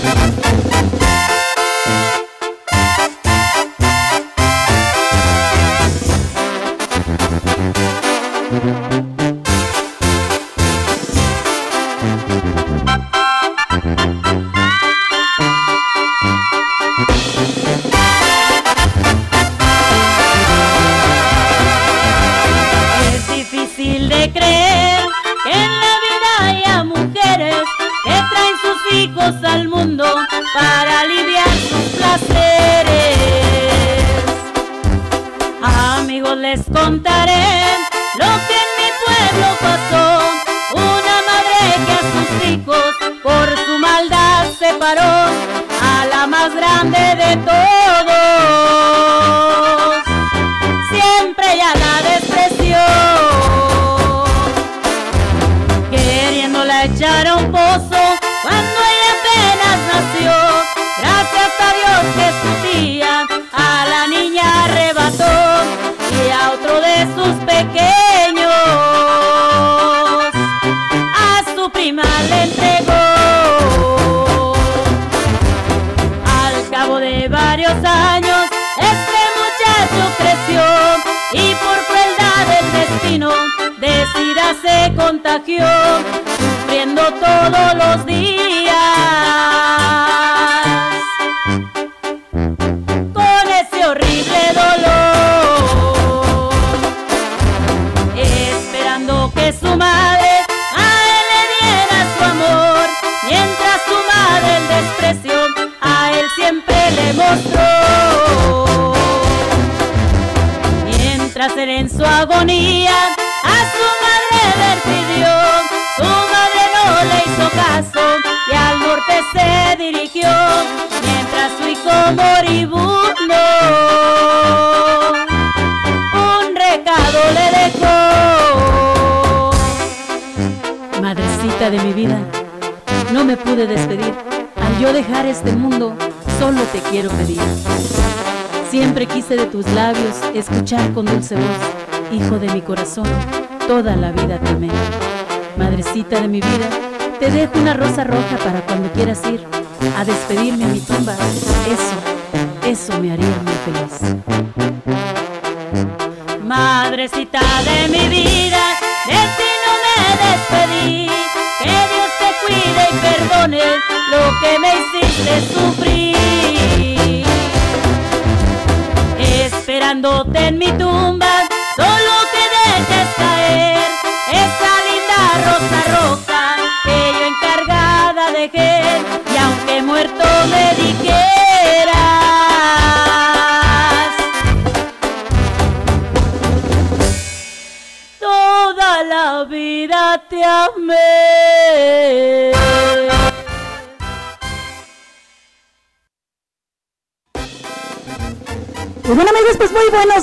escuchar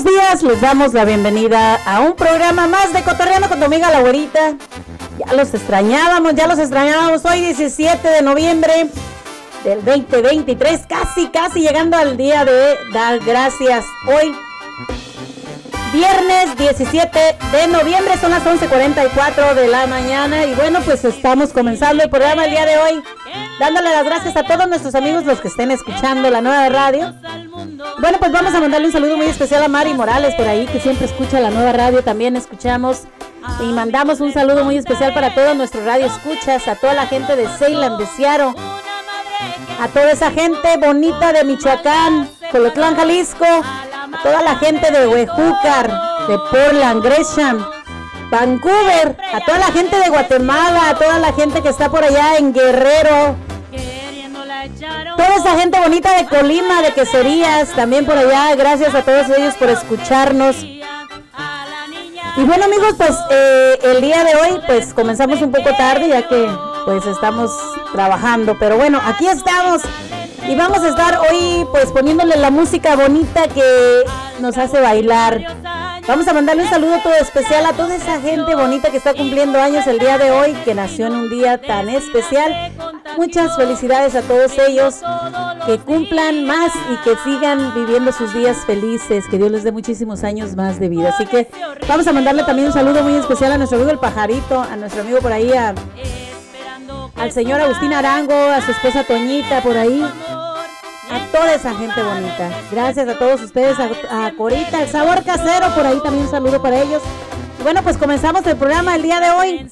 días. Les damos la bienvenida a un programa más de Cotorreando con tu amiga la güerita. Ya los extrañábamos, ya los extrañábamos. Hoy 17 de noviembre del 2023, casi, casi llegando al día de dar gracias. Hoy, viernes 17 de noviembre, son las 11.44 de la mañana. Y bueno, pues estamos comenzando el programa el día de hoy, dándole las gracias a todos nuestros amigos los que estén escuchando la nueva radio bueno, pues vamos a mandarle un saludo muy especial a Mari Morales por ahí, que siempre escucha la nueva radio. También escuchamos y mandamos un saludo muy especial para todos nuestros radio escuchas, a toda la gente de Ceylan, de Ciaro, a toda esa gente bonita de Michoacán, Colotlán, Jalisco, a toda la gente de Huejúcar, de Portland, Gresham, Vancouver, a toda la gente de Guatemala, a toda la gente que está por allá en Guerrero, Toda esa gente bonita de Colima, de Queserías, también por allá, gracias a todos ellos por escucharnos. Y bueno amigos, pues eh, el día de hoy pues comenzamos un poco tarde ya que pues estamos trabajando, pero bueno, aquí estamos y vamos a estar hoy pues poniéndole la música bonita que nos hace bailar. Vamos a mandarle un saludo todo especial a toda esa gente bonita que está cumpliendo años el día de hoy, que nació en un día tan especial. Muchas felicidades a todos ellos, que cumplan más y que sigan viviendo sus días felices, que Dios les dé muchísimos años más de vida. Así que vamos a mandarle también un saludo muy especial a nuestro amigo el pajarito, a nuestro amigo por ahí, a al señor Agustín Arango, a su esposa Toñita por ahí, a toda esa gente bonita. Gracias a todos ustedes, a, Corita, el sabor casero, por ahí también un saludo para ellos. bueno, pues comenzamos el programa el día de hoy.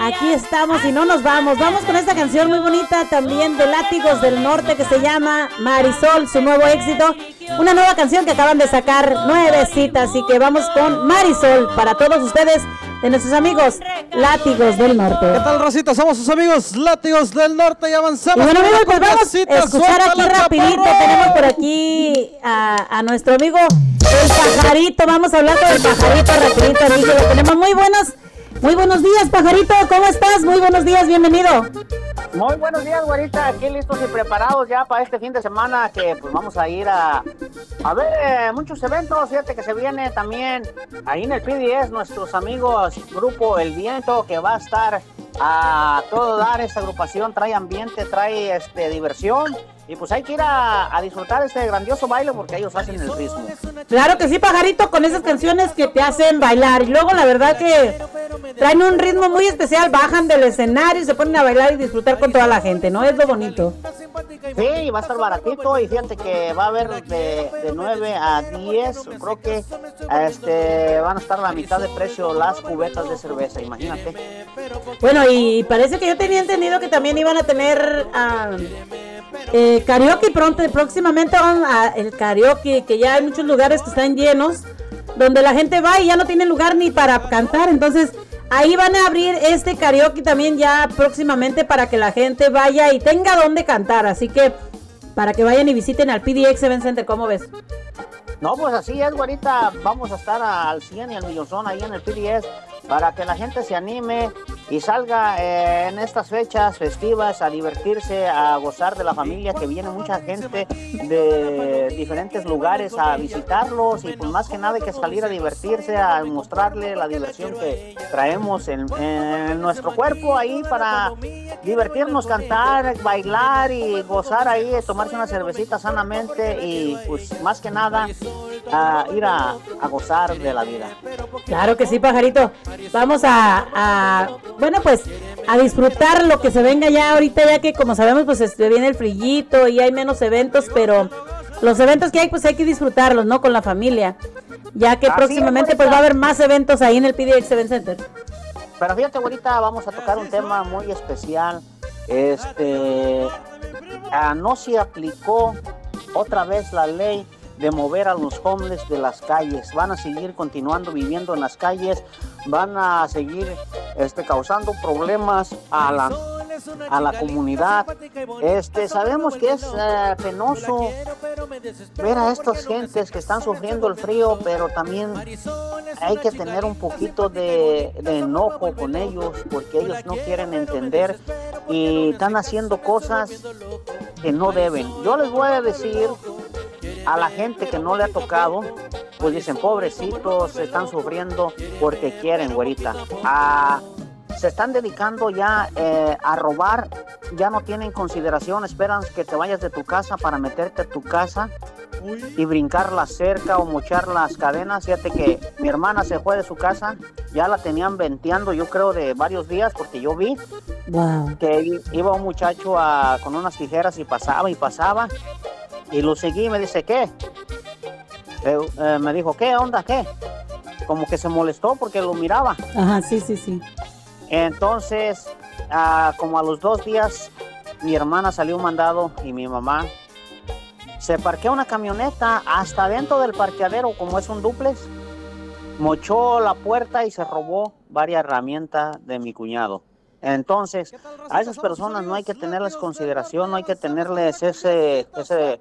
Aquí estamos y no nos vamos. Vamos con esta canción muy bonita también de Látigos del Norte que se llama Marisol, su nuevo éxito. Una nueva canción que acaban de sacar, nuevecita. Así que vamos con Marisol para todos ustedes de nuestros amigos Látigos del Norte. ¿Qué tal, Rosita? Somos sus amigos Látigos del Norte y avanzamos. Y bueno, amigos, pues vamos a escuchar aquí rapidito. Tenemos por aquí a, a, nuestro amigo el pajarito. Vamos a hablar con el pajarito rapidito, amigo. tenemos muy buenos, muy buenos días, pajarito. ¿Cómo estás? Muy buenos días, bienvenido. Muy buenos días, güerita. Aquí listos y preparados ya para este fin de semana que pues vamos a ir a, a ver muchos eventos. Fíjate que se viene también ahí en el PDS nuestros amigos Grupo El Viento que va a estar a todo dar. Esta agrupación trae ambiente, trae este diversión y pues hay que ir a, disfrutar este grandioso baile porque ellos hacen el ritmo. Claro que sí, pajarito, con esas canciones que te hacen bailar. Y luego la verdad que traen un ritmo muy especial, bajan del escenario y se ponen a bailar y disfrutar con toda la gente, ¿no? Es lo bonito. Sí, va a estar baratito y fíjate que va a haber de, de 9 a 10, creo que este, van a estar a la mitad de precio las cubetas de cerveza, imagínate. Bueno, y parece que yo tenía entendido que también iban a tener... Uh, eh, karaoke pronto, próximamente van a el karaoke, que ya hay muchos lugares que están llenos, donde la gente va y ya no tiene lugar ni para cantar, entonces ahí van a abrir este karaoke también ya próximamente para que la gente vaya y tenga donde cantar, así que para que vayan y visiten al PDX Event Center, ¿cómo ves? No, pues así es, ahorita vamos a estar al 100 y al millonzón ahí en el PDS para que la gente se anime y salga eh, en estas fechas festivas a divertirse, a gozar de la familia, que viene mucha gente de diferentes lugares a visitarlos y pues más que nada hay que salir a divertirse, a mostrarle la diversión que traemos en, nuestro cuerpo ahí para divertirnos, cantar, bailar y gozar ahí, tomarse una cervecita sanamente y pues más que nada a ir a, gozar de la vida. Claro que sí, pajarito. Vamos a, bueno, pues a disfrutar lo que se venga ya ahorita, ya que como sabemos, pues este, viene el frillito y hay menos eventos, pero los eventos que hay, pues hay que disfrutarlos, ¿no? Con la familia. Ya que próximamente, pues va a haber más eventos ahí en el PDX Event Center. Pero fíjate, ahorita vamos a tocar un tema muy especial. Este, ah, no se aplicó otra vez la ley de mover a los homeless de las calles. Van a seguir continuando viviendo en las calles, van a seguir este, causando problemas a la, a la comunidad. Este, sabemos que es eh, penoso ver a estas gentes que están sufriendo el frío, pero también hay que tener un poquito de enojo con ellos porque ellos no quieren entender y están haciendo cosas que no deben. Yo les voy a decir a la gente que no le ha tocado, pues dicen, pobrecitos, se están sufriendo porque quieren, güerita. Ah, se están dedicando ya eh, a robar, ya no tienen consideración, esperan que te vayas de tu casa para meterte a tu casa y brincar la cerca o mochar las cadenas. Fíjate que mi hermana se fue de su casa, ya la tenían venteando, yo creo, de varios días, porque yo vi que iba un muchacho con unas tijeras y pasaba y pasaba. Y lo seguí y me dice, ¿qué? Eh, eh, me dijo, ¿qué onda? ¿Qué? Como que se molestó porque lo miraba. Ajá, sí, sí, sí. Entonces, ah, como a los dos días, mi hermana salió mandado y mi mamá se parqueó una camioneta hasta dentro del parqueadero, como es un duplex. Mochó la puerta y se robó varias herramientas de mi cuñado. Entonces, a esas personas no hay que tenerles consideración, no hay que tenerles ese, ese,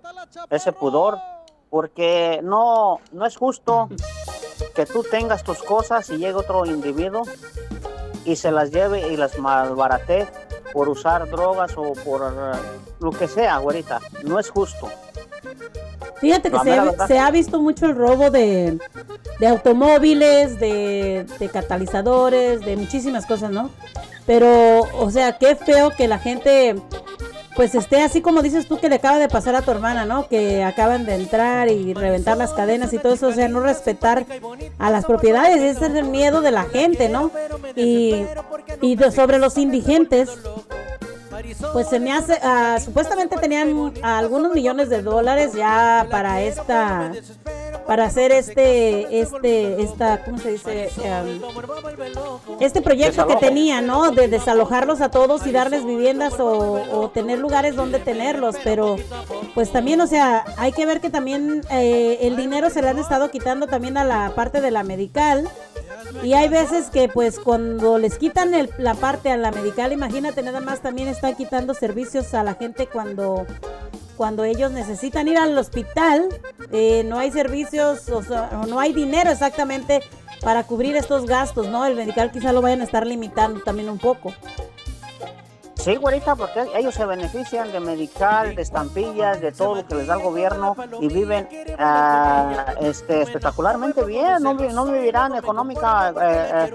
ese pudor, porque no, no es justo que tú tengas tus cosas y llegue otro individuo y se las lleve y las malbarate por usar drogas o por eh, lo que sea, güerita. No es justo. Fíjate que se, ha visto mucho el robo de, de automóviles, de, de, catalizadores, de muchísimas cosas, ¿no? Pero, o sea, qué feo que la gente, pues esté así como dices tú que le acaba de pasar a tu hermana, ¿no? Que acaban de entrar y reventar las cadenas y todo eso, o sea, no respetar a las propiedades, ese es el miedo de la gente, ¿no? Y, y sobre los indigentes, pues se me hace, ah, supuestamente tenían algunos millones de dólares ya para esta, para hacer este, este, esta, ¿cómo se dice? Em, este proyecto que tenía, ¿no? De desalojarlos a todos y darles viviendas o, tener lugares donde tenerlos, pero pues también, o sea, hay que ver que también eh, el dinero se le han estado quitando también a la parte de la medical. Y hay veces que pues cuando les quitan la parte a la medical, imagínate, nada más también están quitando servicios a la gente cuando cuando ellos necesitan ir al hospital, eh, no hay servicios, o no hay dinero exactamente para cubrir estos gastos, ¿no? El medical quizá lo vayan a estar limitando también un poco. Sí, güerita, porque ellos se benefician de medical, de estampillas, de todo lo que les da el gobierno y viven uh, este, espectacularmente bien, no, no vivirán económica, eh,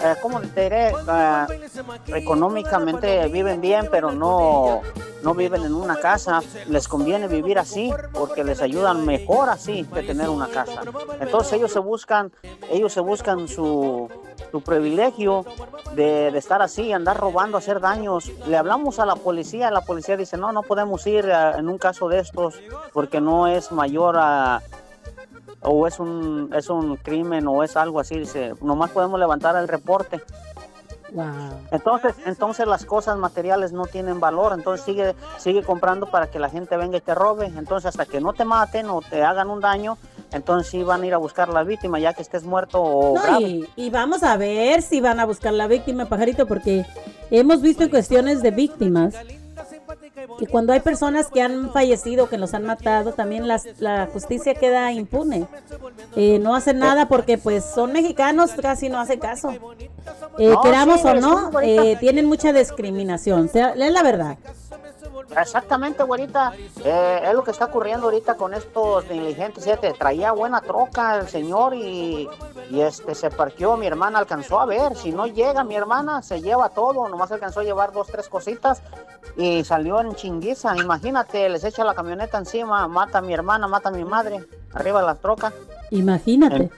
eh, eh. Uh, económicamente viven bien, pero no, no viven en una casa. Les conviene vivir así porque les ayudan mejor así que tener una casa. Entonces ellos se buscan, ellos se buscan su tu privilegio de, estar así, andar robando, hacer daños. Le hablamos a la policía, la policía dice, no, no podemos ir eh, en un caso de estos porque no es mayor a, o es un, es un crimen o es algo así, dice, nomás podemos levantar el reporte. Entonces, entonces las cosas materiales no tienen valor, entonces sigue, sigue comprando para que la gente venga y te robe. Entonces hasta que no te maten o te hagan un daño, entonces sí van a ir a buscar la víctima ya que estés muerto o Y, vamos a ver si van a buscar la víctima, pajarito, porque hemos visto en cuestiones de víctimas que cuando hay personas que han fallecido, que los han matado, también la justicia queda impune. Eh, no hacen nada porque pues son mexicanos, casi no hace caso. Eh, queramos o no, eh, tienen mucha discriminación, es la verdad. Exactamente, güerita. Eh, es lo que está ocurriendo ahorita con estos diligentes. Te traía buena troca el señor y, este se parqueó. Mi hermana alcanzó a ver. Si no llega mi hermana, se lleva todo. Nomás alcanzó a llevar dos, tres cositas y salió en chinguiza. Imagínate, les echa la camioneta encima, mata a mi hermana, mata a mi madre, arriba de la troca. Imagínate.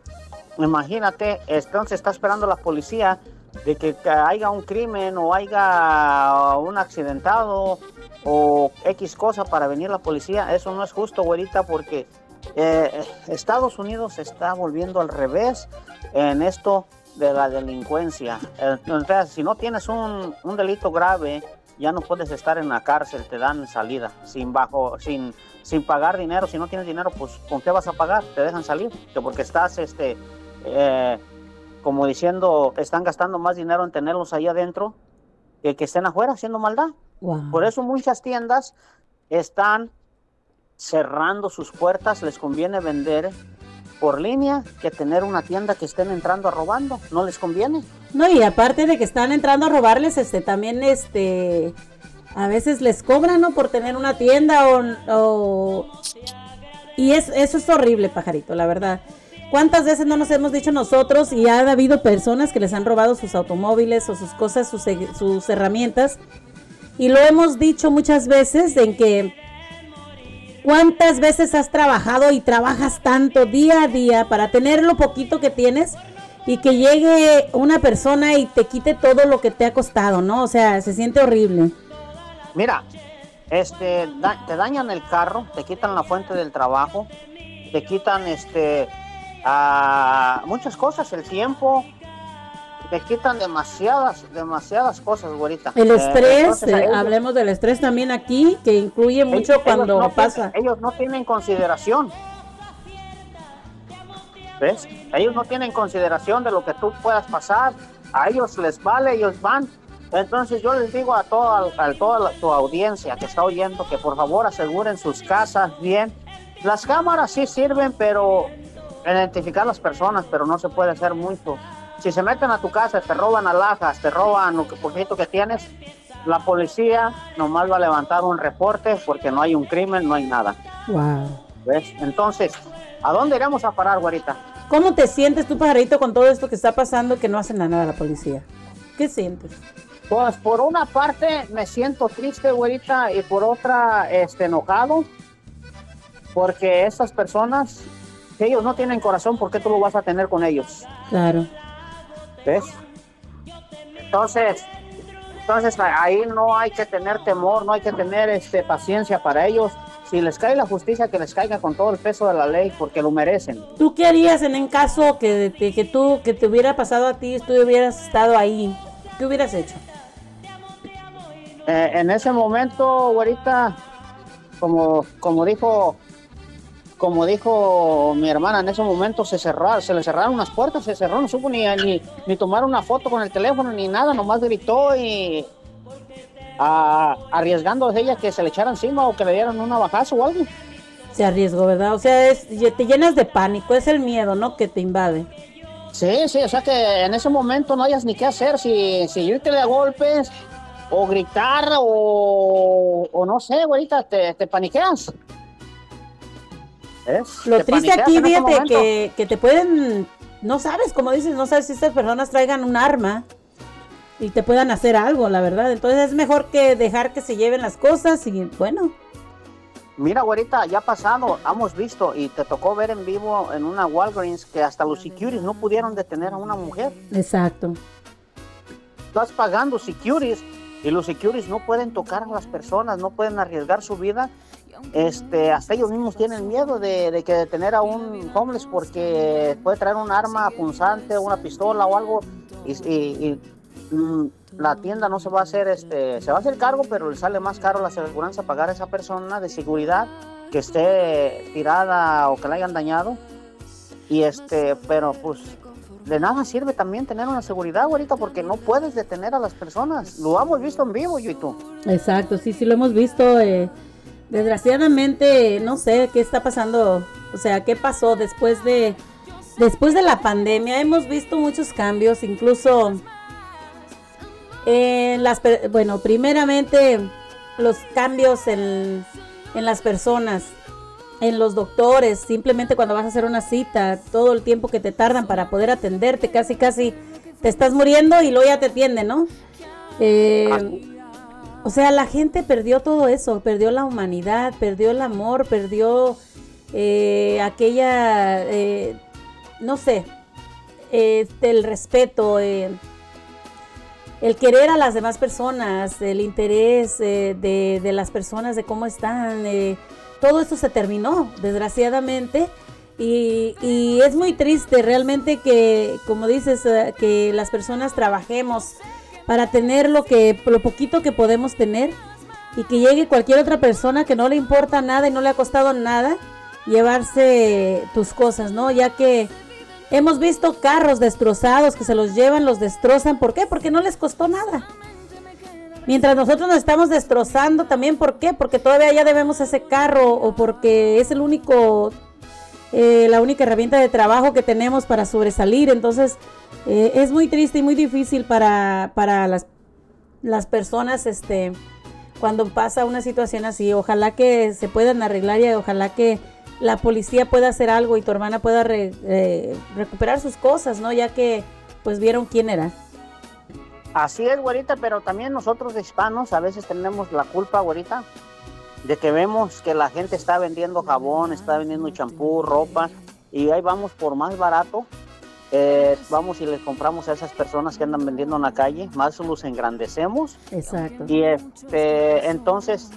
imagínate, entonces está esperando la policía de que haya un crimen o haya un accidentado o X cosa para venir la policía. Eso no es justo, güerita, porque eh, Estados Unidos se está volviendo al revés en esto de la delincuencia. Entonces, si no tienes un, un, delito grave, ya no puedes estar en la cárcel, te dan salida, sin bajo, sin, sin pagar dinero. Si no tienes dinero, pues ¿con qué vas a pagar? Te dejan salir, porque estás, este, eh, como diciendo, están gastando más dinero en tenerlos ahí adentro que que estén afuera haciendo maldad. Por eso muchas tiendas están cerrando sus puertas, les conviene vender por línea que tener una tienda que estén entrando a robando, no les conviene. No, y aparte de que están entrando a robarles, este también este a veces les cobran, ¿no? Por tener una tienda o, y es, eso es horrible, pajarito, la verdad. ¿Cuántas veces no nos hemos dicho nosotros y ha habido personas que les han robado sus automóviles o sus cosas, sus, sus herramientas y lo hemos dicho muchas veces en que cuántas veces has trabajado y trabajas tanto día a día para tener lo poquito que tienes y que llegue una persona y te quite todo lo que te ha costado, ¿no? O sea, se siente horrible. Mira, este, te dañan el carro, te quitan la fuente del trabajo, te quitan este, muchas cosas, el tiempo, te quitan demasiadas, demasiadas cosas, güerita. El eh, estrés, eh, hablemos del estrés también aquí, que incluye mucho cuando pasa. ellos no tienen consideración. ¿Ves? Ellos no tienen consideración de lo que tú puedas pasar. A ellos les vale, ellos van. Entonces yo les digo a toda, a toda tu audiencia que está oyendo que por favor aseguren sus casas bien. Las cámaras sí sirven, pero identificar las personas, pero no se puede hacer mucho si se meten a tu casa, te roban alhajas, te roban lo que poquito que tienes, la policía nomás va a levantar un reporte porque no hay un crimen, no hay nada. ¿Ves? Entonces, ¿a dónde iremos a parar, güerita? ¿Cómo te sientes tú, pajarito, con todo esto que está pasando que no hacen nada la policía? ¿Qué sientes? Pues por una parte me siento triste, güerita, y por otra, este, enojado, porque estas personas, ellos no tienen corazón, ¿por qué tú lo vas a tener con ellos? Claro. ¿Ves? Entonces, Entonces ahí no hay que tener temor, no hay que tener este, paciencia para ellos. Si les cae la justicia, que les caiga con todo el peso de la ley, porque lo merecen. ¿Tú qué harías en un caso que, que tú, que te hubiera pasado a ti, tú hubieras estado ahí? ¿Qué hubieras hecho? Eh, en ese momento, ahorita, como, como dijo como dijo mi hermana, en ese momento se cerró, se le cerraron las puertas, se cerró, no supo ni, ni, tomar una foto con el teléfono ni nada, nomás gritó y arriesgando a ella que se le echara encima o que le dieran una bajazo o algo. Se arriesgó, ¿verdad? O sea, es, te llenas de pánico, es el miedo, ¿no? Que te invade. Sí, sí, o sea que en ese momento no hayas ni qué hacer, si, si irte de golpes o gritar o, o no sé, ahorita te, te paniqueas. Lo triste aquí, fíjate, que, te pueden, no sabes, como dices, no sabes si estas personas traigan un arma y te puedan hacer algo, la verdad. Entonces es mejor que dejar que se lleven las cosas y bueno. Mira, güerita, ya pasado, hemos visto y te tocó ver en vivo en una Walgreens que hasta los securities no pudieron detener a una mujer. Exacto. Estás pagando securities y los securities no pueden tocar a las personas, no pueden arriesgar su vida este, hasta ellos mismos tienen miedo de, que detener a un homeless porque puede traer un arma punzante, una pistola o algo y, mm, la tienda no se va a hacer, este, se va a hacer cargo, pero le sale más caro la aseguranza pagar a esa persona de seguridad que esté tirada o que la hayan dañado. Y este, pero pues de nada sirve también tener una seguridad ahorita porque no puedes detener a las personas. Lo hemos visto en vivo, yo y tú. Exacto, sí, sí lo hemos visto. Eh desgraciadamente no sé qué está pasando, o sea, qué pasó después de después de la pandemia. Hemos visto muchos cambios, incluso en las bueno, primeramente los cambios en, en las personas, en los doctores, simplemente cuando vas a hacer una cita, todo el tiempo que te tardan para poder atenderte, casi casi te estás muriendo y luego ya te atienden, ¿no? Eh, o sea, la gente perdió todo eso, perdió la humanidad, perdió el amor, perdió eh, aquella, eh, no sé, este, el respeto, eh, el querer a las demás personas, el interés de, las personas, de cómo están. todo eso se terminó, desgraciadamente. Y, y, es muy triste realmente que, como dices, que las personas trabajemos para tener lo que lo poquito que podemos tener y que llegue cualquier otra persona que no le importa nada y no le ha costado nada llevarse tus cosas, ¿no? Ya que hemos visto carros destrozados que se los llevan, los destrozan, ¿por qué? Porque no les costó nada. Mientras nosotros nos estamos destrozando también, ¿por qué? Porque todavía ya debemos ese carro o porque es el único, eh, la única herramienta de trabajo que tenemos para sobresalir. Entonces, eh, es muy triste y muy difícil para, para las, las personas este, cuando pasa una situación así. Ojalá que se puedan arreglar y ojalá que la policía pueda hacer algo y tu hermana pueda eh, recuperar sus cosas, ¿no? Ya que pues vieron quién era. Así es, güerita, pero también nosotros hispanos a veces tenemos la culpa, güerita, de que vemos que la gente está vendiendo jabón, está vendiendo champú, ropa, y ahí vamos por más barato eh, vamos y les compramos a esas personas que andan vendiendo en la calle, más los engrandecemos. Exacto. Y este, entonces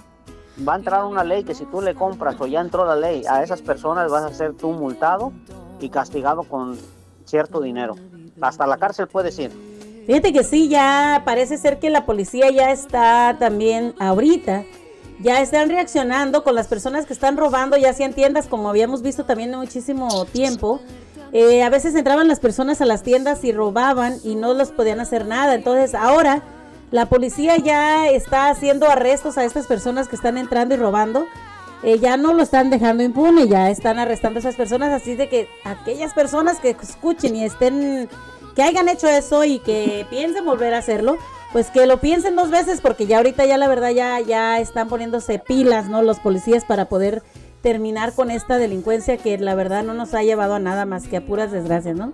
va a entrar una ley que si tú le compras o ya entró la ley a esas personas vas a ser tú multado y castigado con cierto dinero. Hasta la cárcel puedes ir. Fíjate que sí, ya parece ser que la policía ya está también ahorita, ya están reaccionando con las personas que están robando, ya sea en tiendas como habíamos visto también en muchísimo tiempo eh, a veces entraban las personas a las tiendas y robaban y no los podían hacer nada. Entonces ahora la policía ya está haciendo arrestos a estas personas que están entrando y robando. Eh, ya no lo están dejando impune, ya están arrestando a esas personas. Así de que aquellas personas que escuchen y estén, que hayan hecho eso y que piensen volver a hacerlo, pues que lo piensen dos veces porque ya ahorita ya la verdad ya, ya están poniéndose pilas, ¿no? Los policías para poder terminar con esta delincuencia que la verdad no nos ha llevado a nada más que a puras desgracias, ¿no?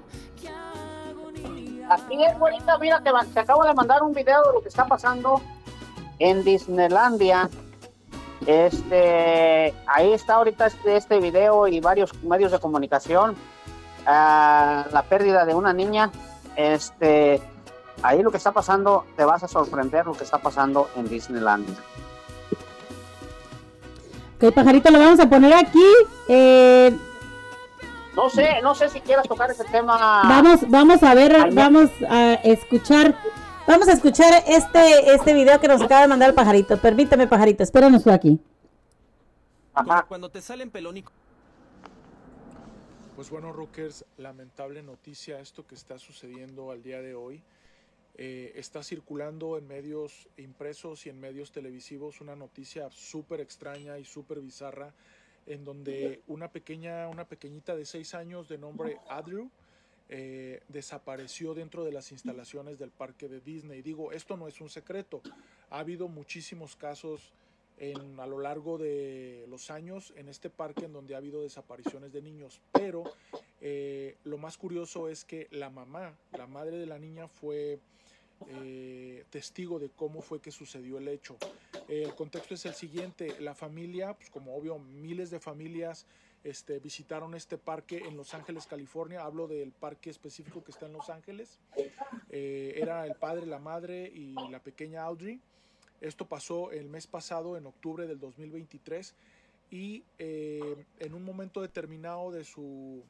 Así es, bonita, mira, te, te acabo de mandar un video de lo que está pasando en Disneylandia. Este, ahí está ahorita este, este video y varios medios de comunicación. Ah, la pérdida de una niña. Este, ahí lo que está pasando, te vas a sorprender lo que está pasando en Disneyland. Ok, pajarito, lo vamos a poner aquí. Eh, no sé, no sé si quieras tocar ese tema. Vamos, vamos a ver, vamos a escuchar, vamos a escuchar este, este video que nos acaba de mandar el pajarito. Permíteme, pajarito, espéranos tú aquí. Ajá. Cuando te salen pelónico. Pues bueno, Rockers, lamentable noticia esto que está sucediendo al día de hoy. Eh, está circulando en medios impresos y en medios televisivos una noticia súper extraña y súper bizarra en donde una pequeña, una pequeñita de seis años de nombre Adrew eh, desapareció dentro de las instalaciones del parque de Disney. Digo, esto no es un secreto. Ha habido muchísimos casos en, a lo largo de los años en este parque en donde ha habido desapariciones de niños, pero eh, lo más curioso es que la mamá, la madre de la niña fue eh, testigo de cómo fue que sucedió el hecho. el contexto es el siguiente, la familia, pues como obvio, miles de familias este, visitaron este parque en Los Ángeles, California. Hablo del parque específico que está en Los Ángeles. Eh, era el padre, la madre y la pequeña Audrey. Esto pasó el mes pasado, en octubre del 2023, y eh, en un momento determinado de su,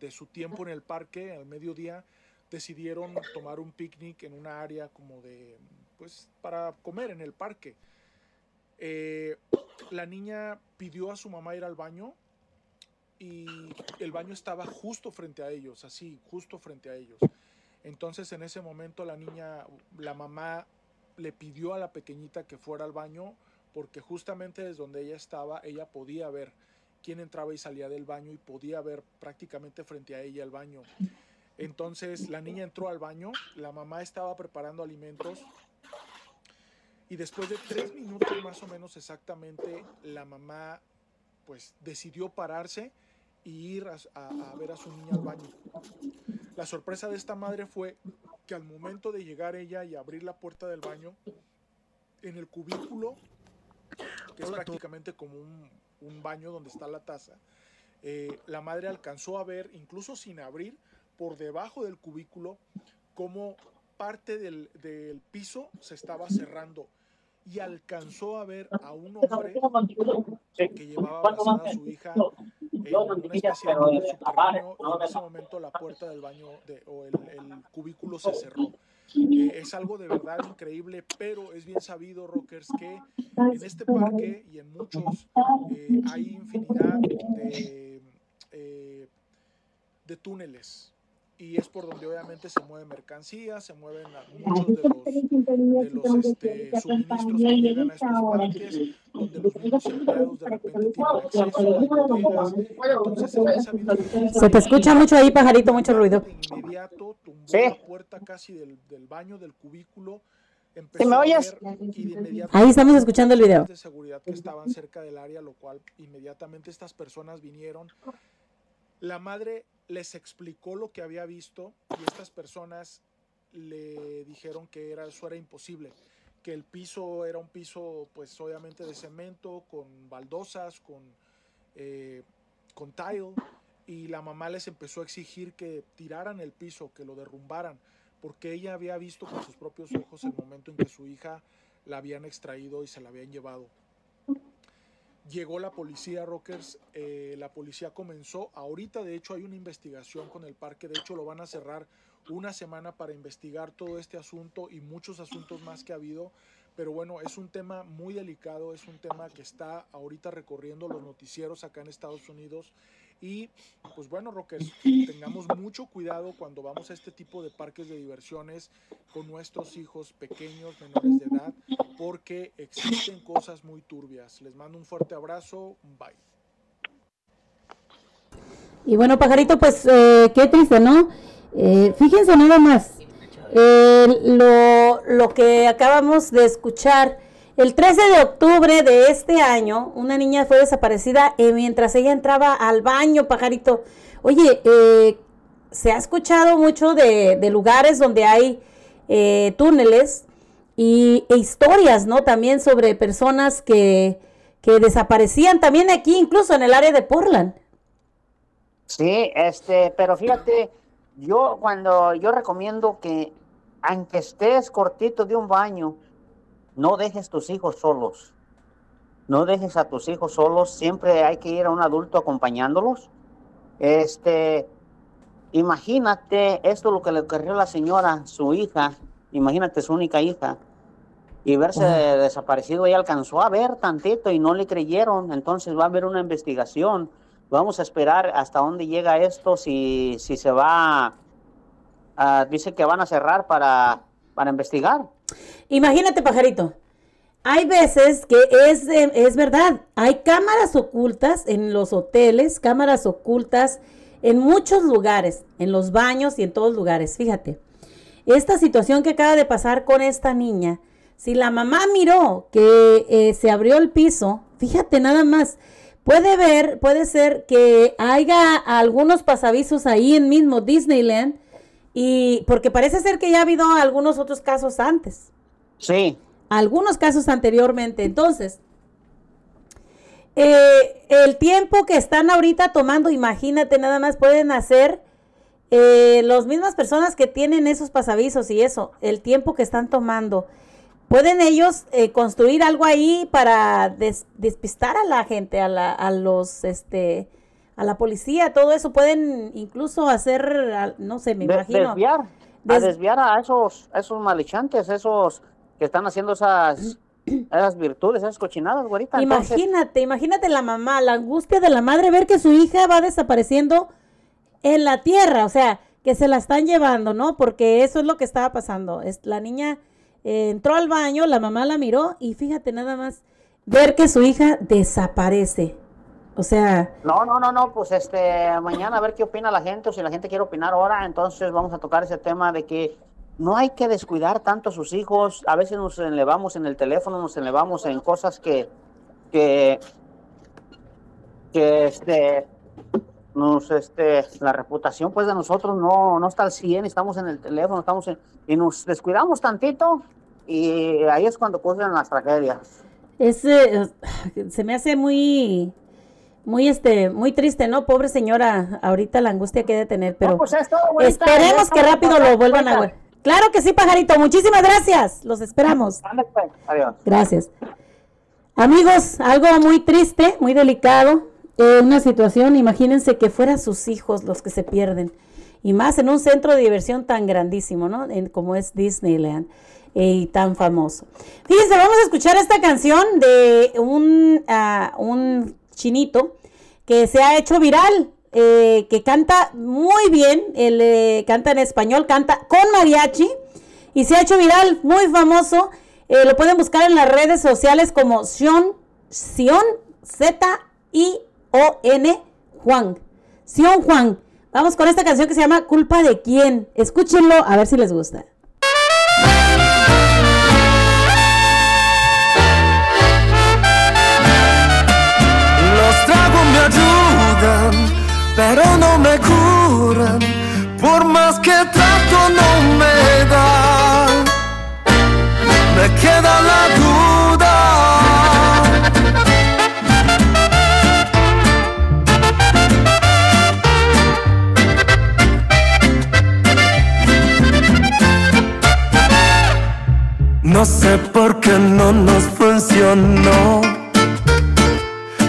de su tiempo en el parque, al mediodía, decidieron tomar un picnic en una área como de, pues, para comer en el parque. Eh, la niña pidió a su mamá ir al baño y el baño estaba justo frente a ellos, así, justo frente a ellos. Entonces en ese momento la niña, la mamá le pidió a la pequeñita que fuera al baño porque justamente desde donde ella estaba, ella podía ver quién entraba y salía del baño y podía ver prácticamente frente a ella el baño. Entonces la niña entró al baño, la mamá estaba preparando alimentos y después de tres minutos más o menos exactamente, la mamá pues decidió pararse y ir a, ver a su niña al baño. La sorpresa de esta madre fue que al momento de llegar ella y abrir la puerta del baño, en el cubículo, que es prácticamente como un, baño donde está la taza, eh, la madre alcanzó a ver, incluso sin abrir, por debajo del cubículo como parte del, piso se estaba cerrando y alcanzó a ver a un hombre que llevaba abrazada a su hija en una especie de subterráneo y en ese momento la puerta del baño o el, cubículo se cerró. Eh, es algo de verdad increíble, pero es bien sabido, Rockers, que en este parque y en muchos eh, hay infinidad de, eh, de túneles y es por donde obviamente se mueve mercancía, se mueven muchos de los, de los este, suministros que llegan a estos parques, donde los mismos empleados de repente tienen acceso a bodegas. Entonces, se te escucha mucho ahí, pajarito, mucho ruido. De inmediato tumbó ¿Sí? la puerta casi del, del baño, del cubículo. Empezó ¿Me oyes? Ahí estamos escuchando el video. De seguridad que estaban cerca del área, lo cual inmediatamente estas personas vinieron. La madre les explicó lo que había visto y estas personas le dijeron que era, eso era imposible, que el piso era un piso pues obviamente de cemento, con baldosas, con, eh, con tile, y la mamá les empezó a exigir que tiraran el piso, que lo derrumbaran, porque ella había visto con sus propios ojos el momento en que su hija la habían extraído y se la habían llevado. Llegó la policía, Rockers, eh, la policía comenzó, ahorita de hecho hay una investigación con el parque, de hecho lo van a cerrar una semana para investigar todo este asunto y muchos asuntos más que ha habido, pero bueno, es un tema muy delicado, es un tema que está ahorita recorriendo los noticieros acá en Estados Unidos y pues bueno, Rockers, tengamos mucho cuidado cuando vamos a este tipo de parques de diversiones con nuestros hijos pequeños, menores de edad, porque existen cosas muy turbias. Les mando un fuerte abrazo, bye. Y bueno, pajarito, pues eh, qué triste, ¿no? Eh, fíjense nada más, eh, lo, lo que acabamos de escuchar el 13 de octubre de este año, una niña fue desaparecida eh, mientras ella entraba al baño, pajarito. Oye, eh, se ha escuchado mucho de, lugares donde hay eh, túneles y, e historias, ¿no? También sobre personas que, que desaparecían también aquí, incluso en el área de Portland. Sí, este, pero fíjate, yo cuando yo recomiendo que aunque estés cortito de un baño, no dejes tus hijos solos. No dejes a tus hijos solos, siempre hay que ir a un adulto acompañándolos. Este, imagínate esto lo que le ocurrió a la señora, su hija, imagínate su única hija, y verse desaparecido, ella alcanzó a ver tantito y no le creyeron, entonces va a haber una investigación. Vamos a esperar hasta dónde llega esto, si, si se va, a, dice que van a cerrar para, para investigar. Imagínate, pajarito. Hay veces que es, es verdad, hay cámaras ocultas en los hoteles, cámaras ocultas en muchos lugares, en los baños y en todos lugares. Fíjate, esta situación que acaba de pasar con esta niña, si la mamá miró que eh, se abrió el piso, fíjate nada más, puede ver, puede ser que haya algunos pasavisos ahí en mismo Disneyland y porque parece ser que ya ha habido algunos otros casos antes. Sí. Algunos casos anteriormente. Entonces, eh, el tiempo que están ahorita tomando, imagínate, nada más pueden hacer eh, las mismas personas que tienen esos pasavisos y eso, el tiempo que están tomando. ¿Pueden ellos eh, construir algo ahí para despistar a la gente, a, la, a los, este, a la policía, todo eso? Pueden incluso hacer, no sé, me imagino. Desviar, a desviar a esos, a esos malichantes, esos que están haciendo esas, esas virtudes, esas cochinadas, güerita. Imagínate, imagínate la mamá, la angustia de la madre, ver que su hija va desapareciendo en la tierra, o sea, que se la están llevando, ¿no? Porque eso es lo que estaba pasando. La niña eh, entró al baño, la mamá la miró y fíjate nada más, ver que su hija desaparece. O sea... No, no, no, no, pues este, mañana a ver qué opina la gente o si la gente quiere opinar ahora, entonces vamos a tocar ese tema de que no hay que descuidar tanto a sus hijos. A veces nos elevamos en el teléfono, nos elevamos en cosas que, que, que este, nos, este, la reputación pues de nosotros no, no está al 100, estamos en el teléfono, estamos en, y nos descuidamos tantito y ahí es cuando ocurren las tragedias. ese se me hace muy, muy este, muy triste, ¿no? Pobre señora, ahorita la angustia que debe tener, pero pues, esperemos que rápido lo vuelvan a ver. Claro que sí, pajarito. Muchísimas gracias. Los esperamos. Pues. Adiós. Gracias. Amigos, algo muy triste, muy delicado. Una situación, imagínense que fueran sus hijos los que se pierden. Y más en un centro de diversión tan grandísimo, ¿no? como es Disneyland eh, y tan famoso. Fíjense, vamos a escuchar esta canción de un, ah, un chinito que se ha hecho viral. Eh, que canta muy bien, él eh, canta en español, canta con mariachi y se ha hecho viral, muy famoso. Lo pueden buscar en las redes sociales como Sion, Sion Z-I-O-N Juan. Sion Juan. Vamos con esta canción que se llama Culpa de quién. Escúchenlo a ver si les gusta. Los tragos me ayudan pero no me curan, por más que trato no me da, me queda No sé por qué no nos funcionó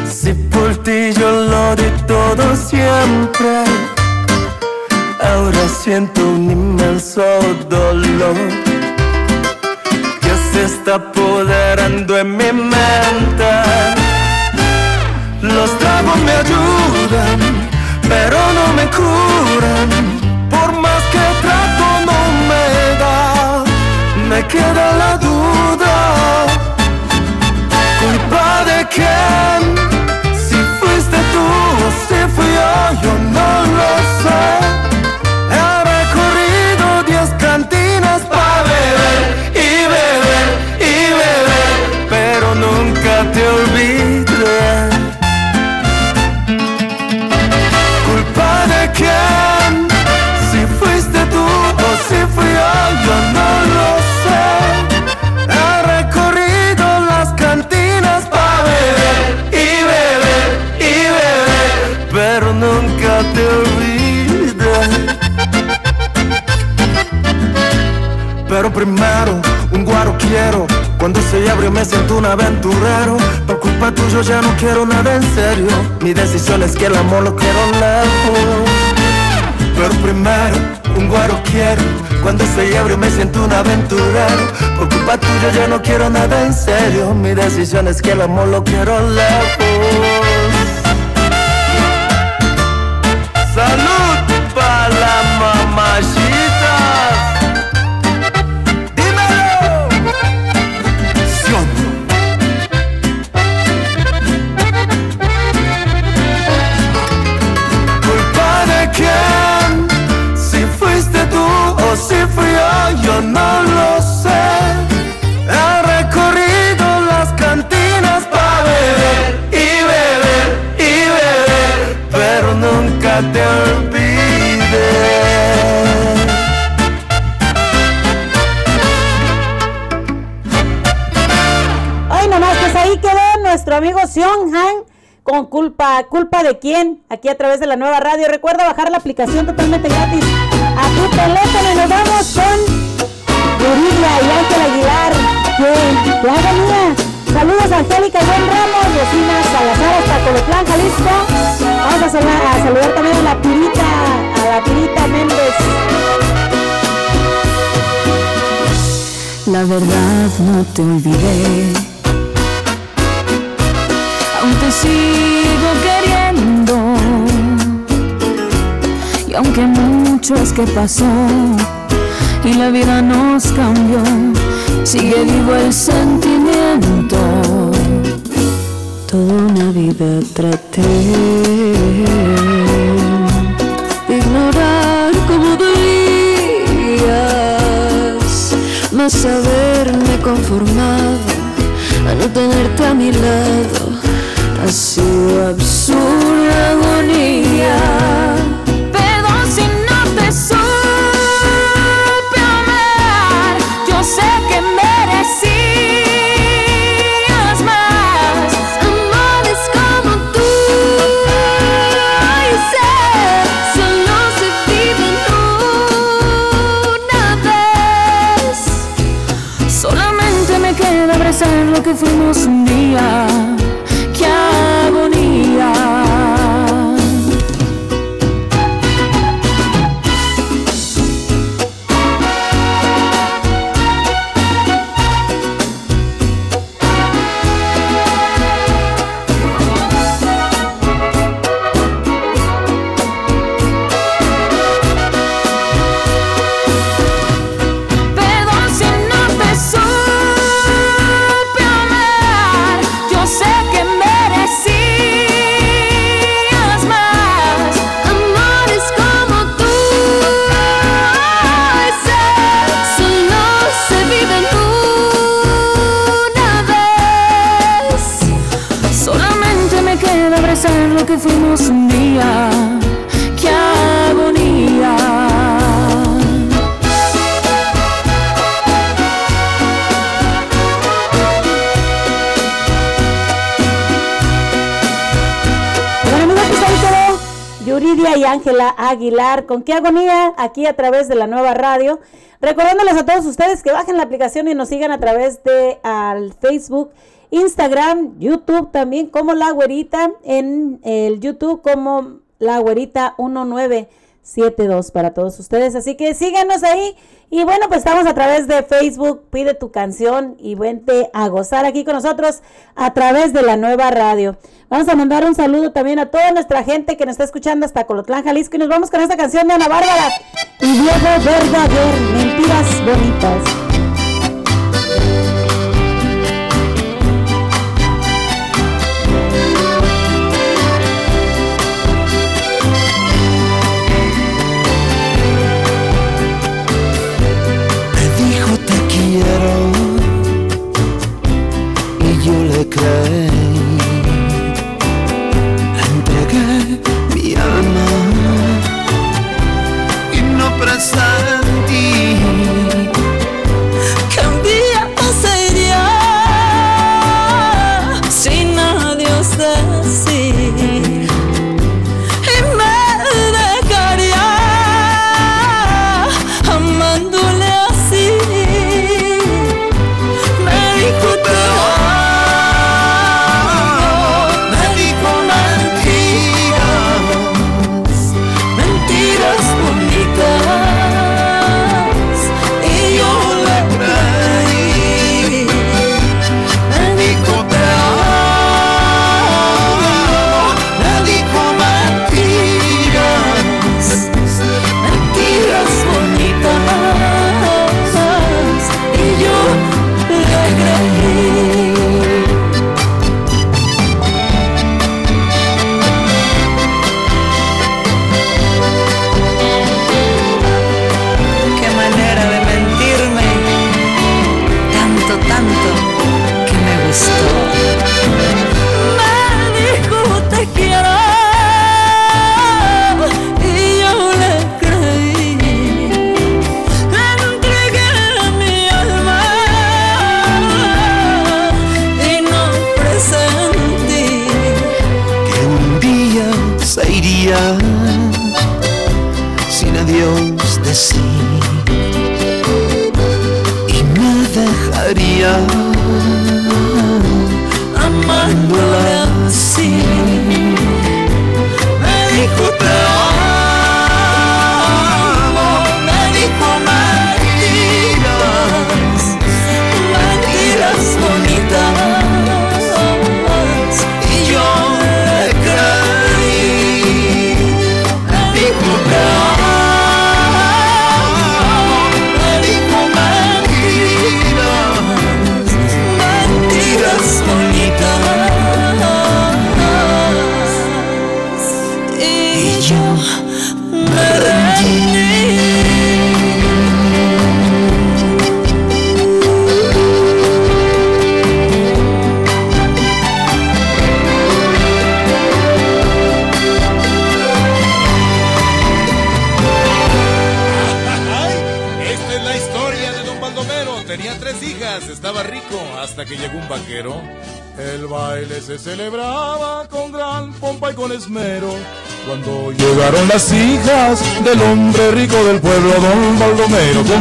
si por ti yo lo di todo siempre, ahora siento un inmenso dolor que se está apoderando en mi mente. Los tragos me ayudan, pero no me curan. Me queda la duda. Mi decisión es que el amor lo quiero lejos. Pero primero, un guaro quiero. Cuando estoy ebrio me siento un aventurero. Por culpa tuya ya no quiero nada en serio. Mi decisión es que el amor lo quiero lejos. Salud quién, aquí a través de la nueva radio. Recuerda bajar la aplicación totalmente gratis a tu teléfono y nos vamos con Yuridia y Ángel Aguilar. Que, haga mía. Saludos a Angélica Buen Ramos, vecinas Salazar hasta Jalisco. Vamos a, saludar- a saludar también a la Pirita, a la Pirita Méndez. La verdad no te olvidé. Aún te sigo aunque mucho es que pasó y la vida nos cambió, sigue vivo el sentimiento. Toda una vida traté de ignorar cómo dolías, más haberme conformado a no tenerte a mi lado. Ha sido absurda agonía. Aguilar. ¿Con qué agonía? Aquí a través de la nueva radio. Recordándoles a todos ustedes que bajen la aplicación y nos sigan a través de al Facebook, Instagram, YouTube también como La Güerita. En el YouTube como La Güerita 1972 para todos ustedes. Así que síganos ahí. Y bueno, pues estamos a través de Facebook. Pide tu canción y vente a gozar aquí con nosotros a través de la nueva radio. Vamos a mandar un saludo también a toda nuestra gente que nos está escuchando hasta Colotlán, Jalisco. Y nos vamos con esta canción de Ana Bárbara y Diego Verdaguer, Mentiras Bonitas.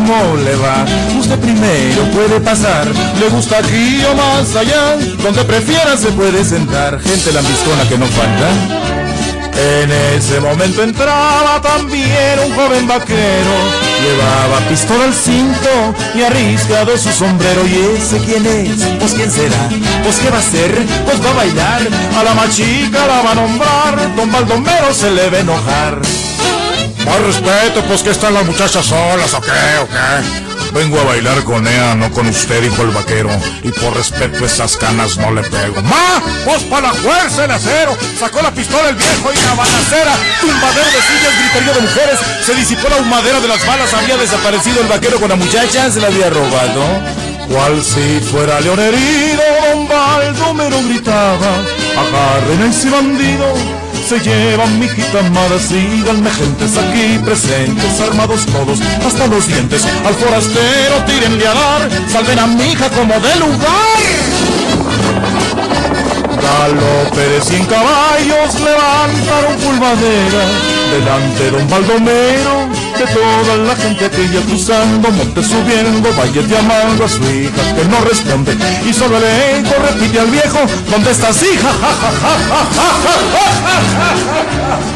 ¿Cómo le va? Usted primero puede pasar, le gusta aquí o más allá, donde prefiera se puede sentar, gente lambiscona que no falta. En ese momento entraba también un joven vaquero, llevaba pistola al cinto y arriscado su sombrero. ¿Y ese quién es? Pues quién será? Pues qué va a hacer? Pues va a bailar, a la machica la va a nombrar, don Baldomero se le va a enojar. Más respeto, pues que están las muchachas solas, ¿o qué? ¿O qué? Vengo a bailar con ella, no con usted, dijo el vaquero. Y por respeto esas canas no le pego. ¡Ma! ¡Pues para la fuerza el acero! Sacó la pistola el viejo y la balacera. Tumbadero de sillas, griterío de mujeres. Se disipó la humadera de las balas. Había desaparecido el vaquero con la muchacha. Se la había robado. Cual si fuera león herido, don Baldomero gritaba. Agarren a ese bandido se llevan mi hijita amada, síganme gentes aquí presentes, armados todos hasta los dientes, al forastero tírenle a dar, salven a mi hija como de lugar. Galope de cien caballos levantaron pulvadera delante don Baldomero de toda la gente aquella cruzando, monte subiendo, valles llamando a su hija que no responde y solo el eco repite al viejo, ¿dónde estás hija?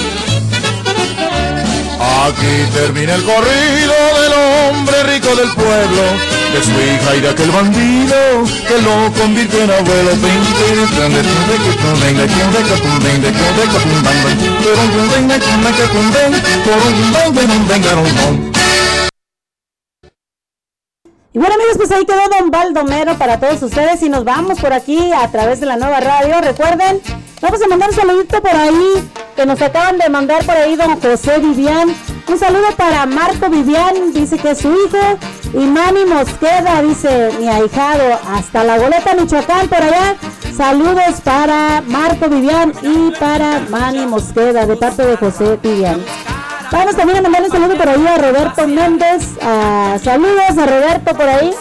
Aquí termina el corrido del hombre rico del pueblo, de su hija y de aquel bandido que lo convirtió en abuelo. Y bueno amigos, pues ahí quedó Don Baldomero para todos ustedes y nos vamos por aquí a través de la nueva radio. Recuerden, vamos a mandar un saludito por ahí que nos acaban de mandar por ahí Don José Vivian. Un saludo para Marco Vivian, dice que es su hijo. Y Mani Mosqueda, dice mi ahijado, hasta la goleta Michoacán por allá. Saludos para Marco Vivian y para Mani Mosqueda de parte de José Vivian. Vamos también a mandarle un saludo por ahí a Roberto Méndez. Saludos a Roberto por ahí.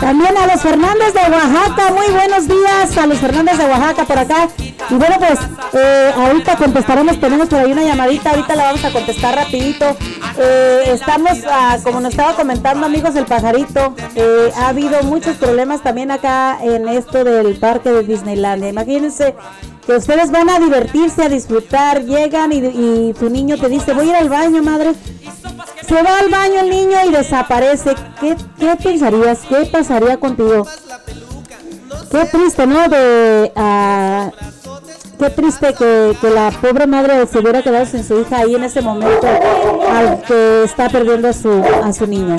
También a los Fernández de Oaxaca, muy buenos días a los Fernández de Oaxaca por acá. Y bueno, pues eh, ahorita contestaremos, tenemos por ahí una llamadita, ahorita la vamos a contestar rapidito. Eh, estamos, ah, como nos estaba comentando amigos el pajarito, eh, ha habido muchos problemas también acá en esto del parque de Disneylandia. Imagínense que ustedes van a divertirse, a disfrutar, llegan y, y tu niño te dice, voy a ir al baño, madre. Se va al baño el niño y desaparece. ¿Qué, qué pensarías? ¿Qué pasaría contigo? Qué triste, ¿no? De, ah, qué triste que, que la pobre madre se hubiera quedado sin su hija ahí en ese momento al que está perdiendo a su, a su niña.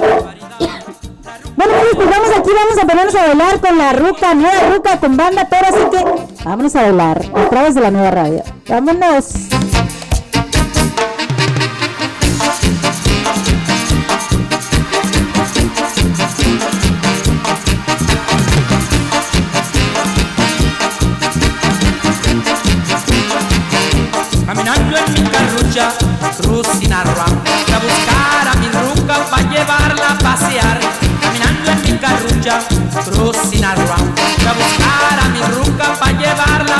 Bueno, pues vamos aquí, vamos a ponernos a bailar con la ruca, nueva ruca con banda, pero así que Vámonos a bailar a través de la nueva radio. Vámonos. Caminando en mi carrucha, cruz sin arroa, a buscar a mi ruca para llevarla a pasear. Caminando en mi carrucha, cruz sin arroa, a buscar a mi ruca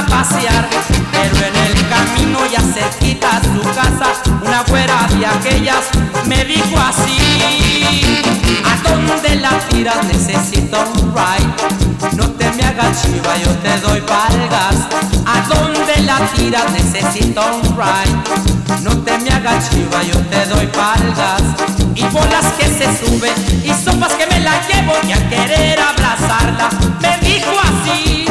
pasear. Pero en el camino ya cerquita a su casa, una fuera de aquellas me dijo así. ¿A dónde la tiras? Necesito un ride. No te me hagas chiva, yo te doy palgas. ¿A dónde la tiras? Necesito un ride. No te me hagas chiva, yo te doy palgas. Y bolas que se suben y sopas que me la llevo y a querer abrazarla. Me dijo así.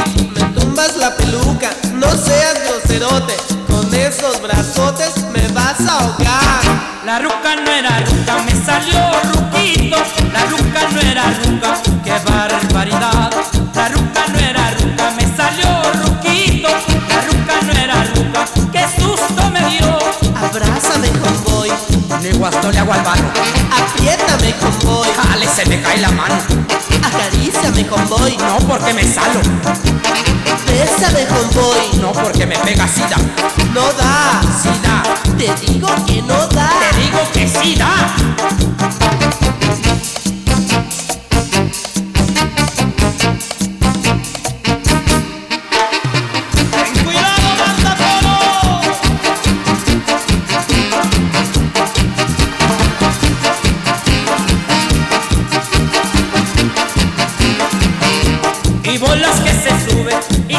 Tumbas la peluca, no seas groserote. Con esos brazotes me vas a ahogar. La ruca no era ruca, me salió ruquito. La ruca no era ruca, qué barbaridad. La ruca no era ruca, me salió ruquito. La ruca no era ruca, qué susto me dio. Abrázame, convoy. Ni guasto le hago al barro. Apriétame, convoy. Jale, se me cae la mano. Acaríciame, convoy. No porque me salo. Bésame, convoy. No porque me pega sida. No da. Sí da. Te digo que no da. Te digo que sí da.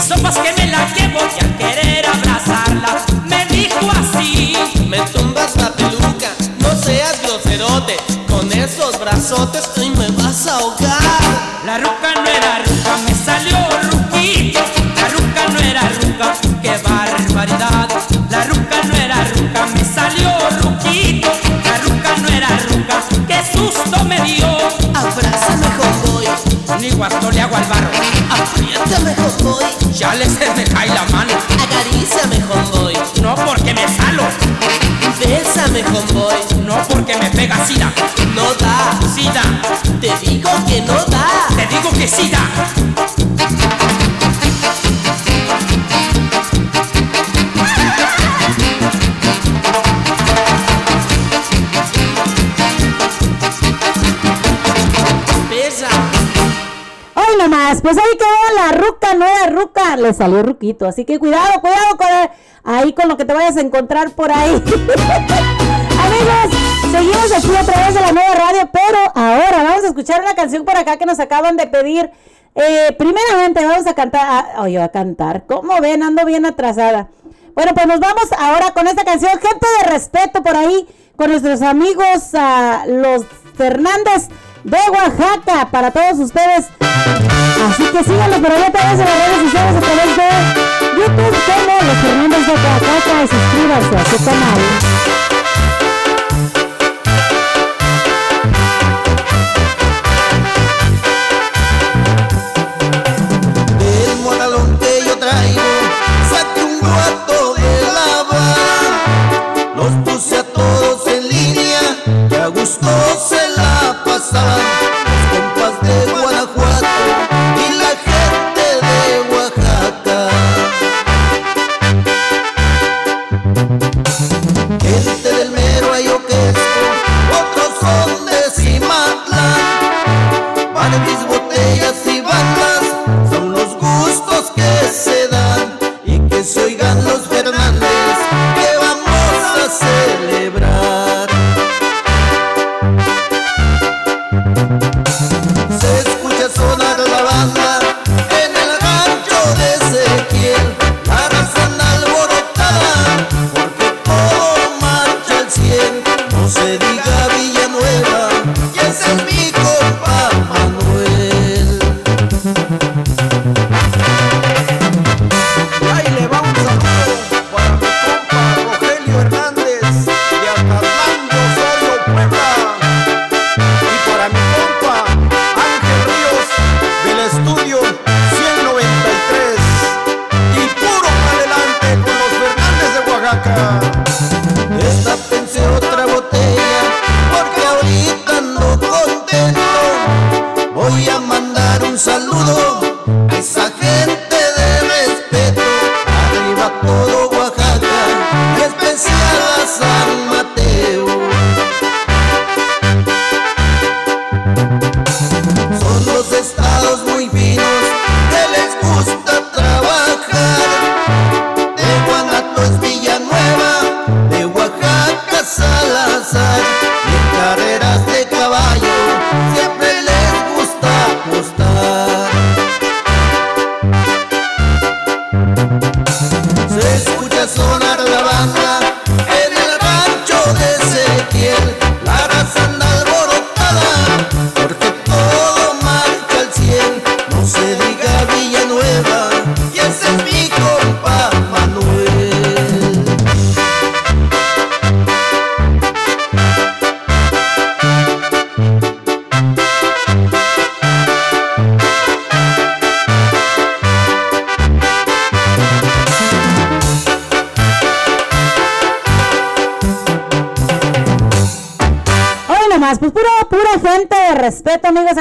Y sopas que me la llevo y al querer abrazarla me dijo así. Me tumbas la peluca, no seas groserote. Con esos brazotes hoy me vas a ahogar. La ruca no era ruca, me salió ruquito. La ruca no era ruca, qué barbaridad. La ruca no era ruca, me salió ruquito. La ruca no era ruca, qué susto me dio. Abrázame, convoy. Ni guasto le hago al Ya le se me cae la mano. Acaríciame, convoy. No porque me salo, Bésame, convoy. no porque me pega sida. No da. Sida, Te digo que no da. te digo que sida. Hoy nomás, pues ahí quedó la ruca, no era ruca, le salió ruquito, así que cuidado, cuidado con ahí con lo que te vayas a encontrar por ahí. Amigos, seguimos aquí a través de la nueva radio, pero ahora vamos a escuchar una canción por acá que nos acaban de pedir. Eh, primeramente vamos a cantar, oye, a cantar, ¿cómo ven? Ando bien atrasada. Bueno, pues nos vamos ahora con esta canción, gente de respeto por ahí, con nuestros amigos ah, los Fernández de Oaxaca, para todos ustedes. Así que síganos por allá a de las redes sociales, a través de YouTube como los Fernández de Oaxaca y suscríbanse a su canal. Los puse a todos en línea, y a gusto se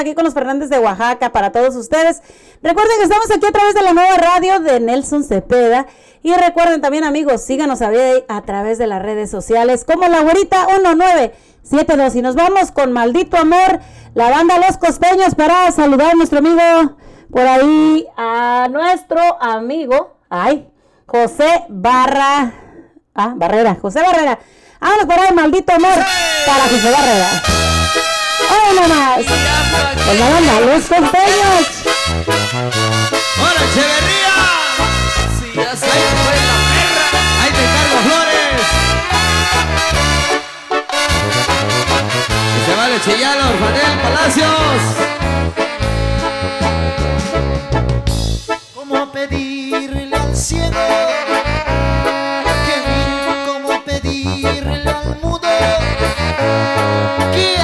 aquí con los Fernández de Oaxaca para todos ustedes. Recuerden que estamos aquí a través de la nueva radio de Nelson Cepeda. Y recuerden también, amigos, síganos a, a través de las redes sociales como la güerita 1972. Y nos vamos con Maldito Amor, la banda Los Costeños, para saludar a nuestro amigo por ahí, a nuestro amigo, ay, José Barra, ah, Barrera, José Barrera. Vámonos por ahí, Maldito Amor, para José Barrera. ¡Hoy nomás! Con la banda Los Costeños. ¡Hola, Echeverría! Si ya sabes, fue la perra, ahí te cargo flores. Y se vale chillar los Fanel Palacios. ¿Cómo pedirle al ciego que? ¿Cómo pedirle al mudo que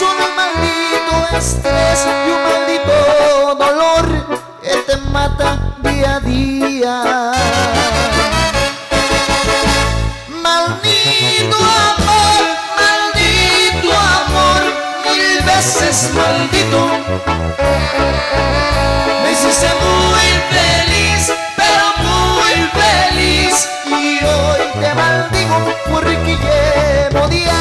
Solo un maldito estrés y un maldito dolor que te mata día a día. Maldito amor, maldito amor, mil veces maldito. Me hiciste muy feliz, pero muy feliz. Y hoy te maldigo porque llevo días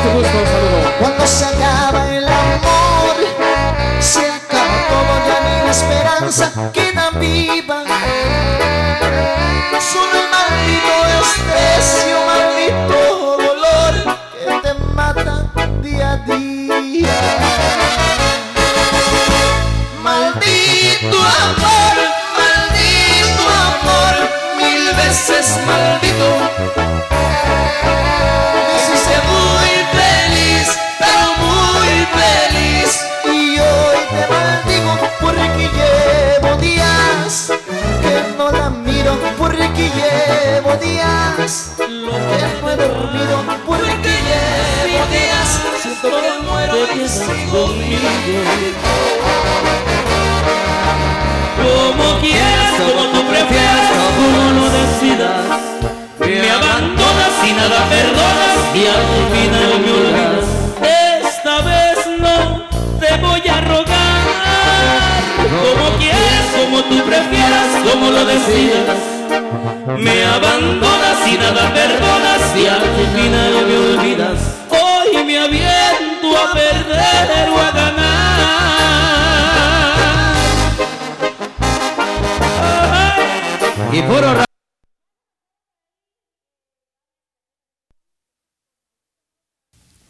mucho gusto, un saludo. Cuando se acaba el amor, se acaba todo, ya ni la esperanza queda viva. Solo el maldito estrés días que he dormido, porque llevo días siento que muero y sigo Como quieras, como tú prefieras, como lo decidas. Me abandonas y nada perdonas y al final me olvidas. Esta vez no te voy a rogar. Como quieras, como tú prefieras, como lo decidas. Me abandonas y nada perdonas y al final me olvidas. Hoy me aviento a perder o a ganar. Y puro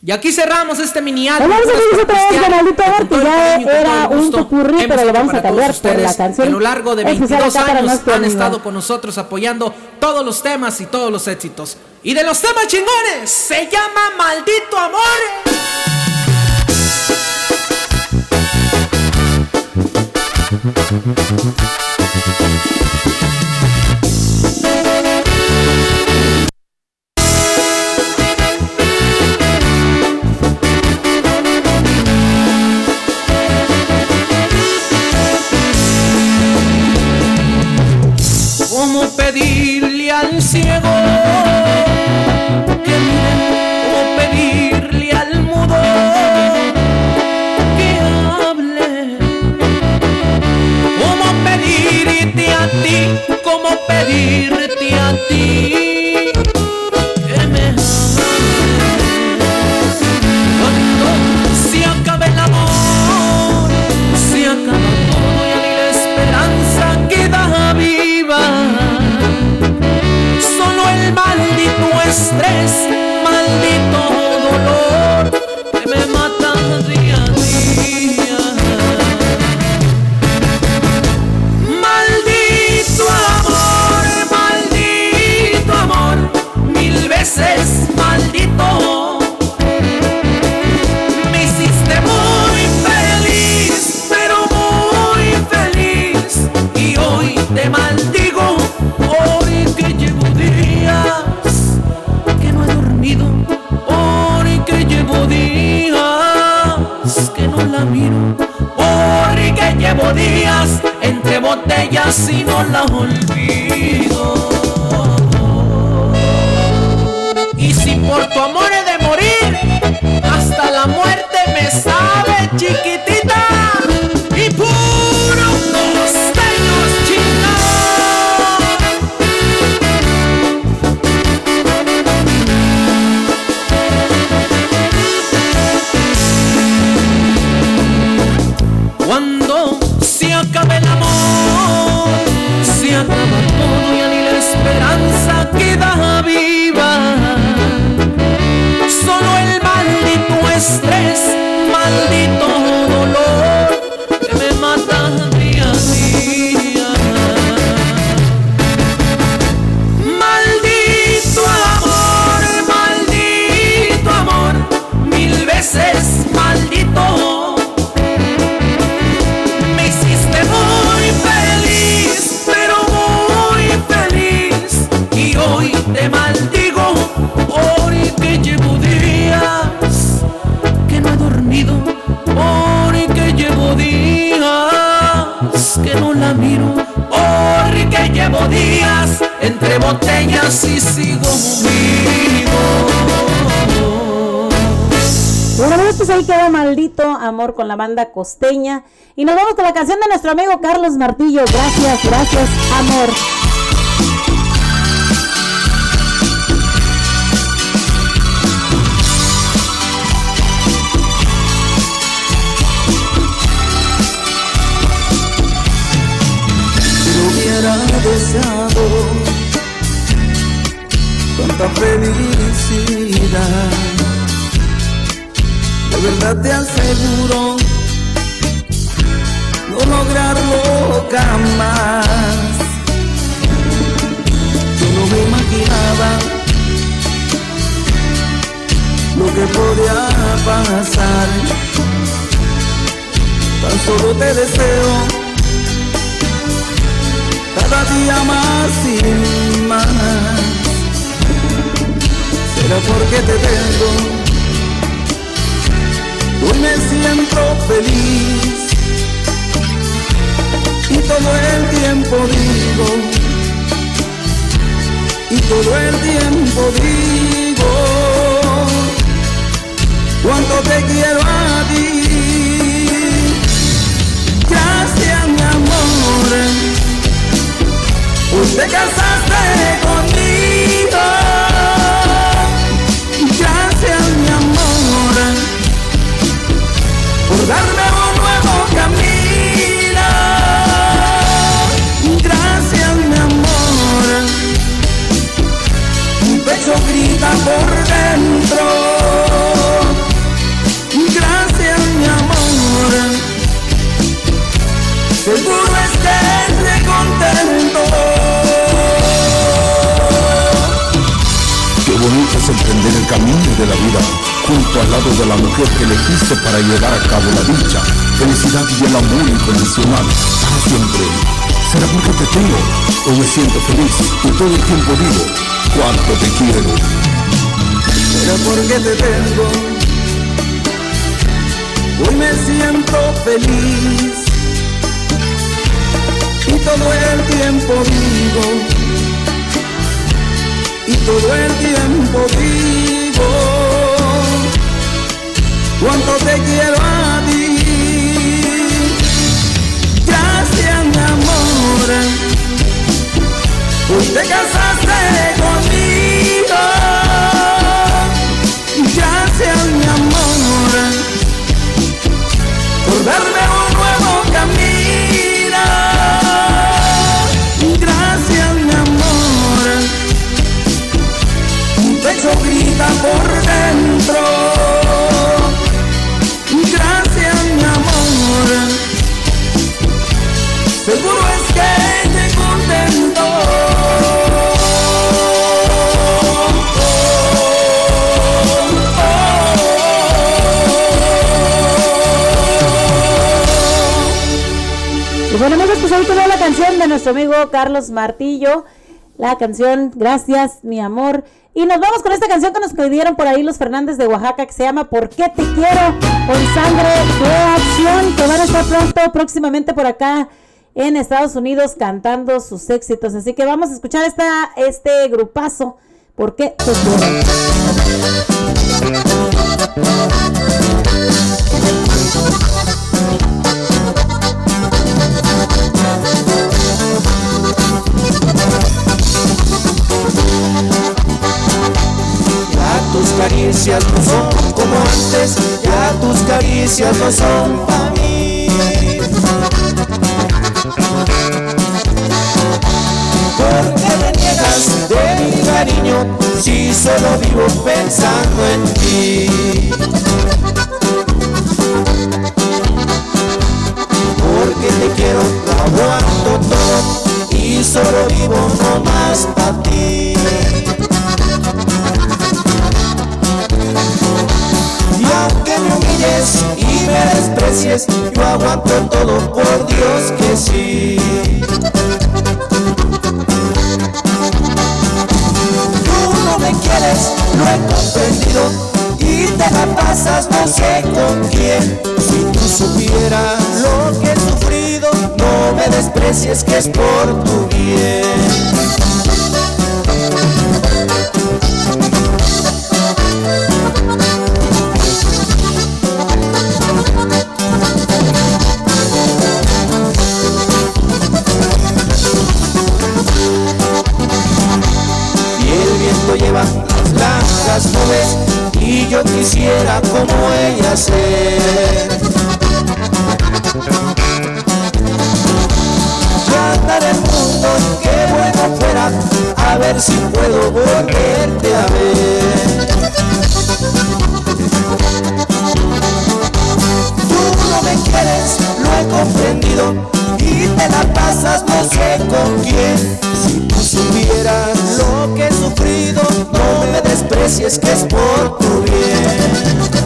Y aquí cerramos este mini álbum. vamos a otra vez todo el ya era un Hemos pero lo vamos a cambiar por la canción a lo largo de especial 22 acá para años han estado con nosotros apoyando todos los temas y todos los éxitos. Y de los temas chingones, se llama Maldito Amor. Pedirle al ciego que mire? ¿Cómo pedirle al mudo que hable? ¿Cómo pedirte a ti? ¿Cómo pedirte a ti estrés, maldito dolor que me mata día a día. Maldito amor, maldito amor, mil veces maldito amor con la banda costeña. Y nos vamos con la canción de nuestro amigo Carlos Martillo. Gracias, gracias, amor. De verdad te aseguro no lograrlo jamás. Yo no me imaginaba lo que podía pasar. Tan solo te deseo cada día más y más. Será porque te tengo, hoy me siento feliz y todo el tiempo digo, y todo el tiempo digo, cuánto te quiero a ti. Gracias mi amor te casaste conmigo. Camino de la vida junto al lado de la mujer que elegiste para llevar a cabo la dicha, felicidad y el amor incondicional para siempre. Será porque te tengo, hoy me siento feliz y todo el tiempo digo cuánto te quiero. Será porque te tengo. Hoy me siento feliz y todo el tiempo digo, todo el tiempo digo, cuánto te quiero a ti. Gracias mi amor, hoy te casaste conmigo. Gracias mi amor, por darme pues ahí quedó la canción de nuestro amigo Carlos Martillo. la canción Gracias, mi amor. Y nos vamos con esta canción que nos pidieron por ahí los Fernández de Oaxaca que se llama ¿Por qué te quiero? Con sangre de acción que van a estar pronto, próximamente por acá en Estados Unidos cantando sus éxitos. Así que vamos a escuchar esta, este grupazo. ¿Por qué te quiero? caricias no son como antes, ya tus caricias no son para mí. ¿Por qué me niegas de mi cariño si solo vivo pensando en ti? Porque te quiero, lo todo y solo vivo nomás para ti. Me humilles y me desprecies, yo aguanto todo por Dios que sí. Tú no me quieres, lo he comprendido y te la pasas no sé con quién. Si tú supieras lo que he sufrido, no me desprecies que es por tu bien. Ver si puedo volverte a ver. Tú no me quieres, lo he comprendido y te la pasas no sé con quién. Si tú supieras lo que he sufrido, no me desprecies que es por tu bien.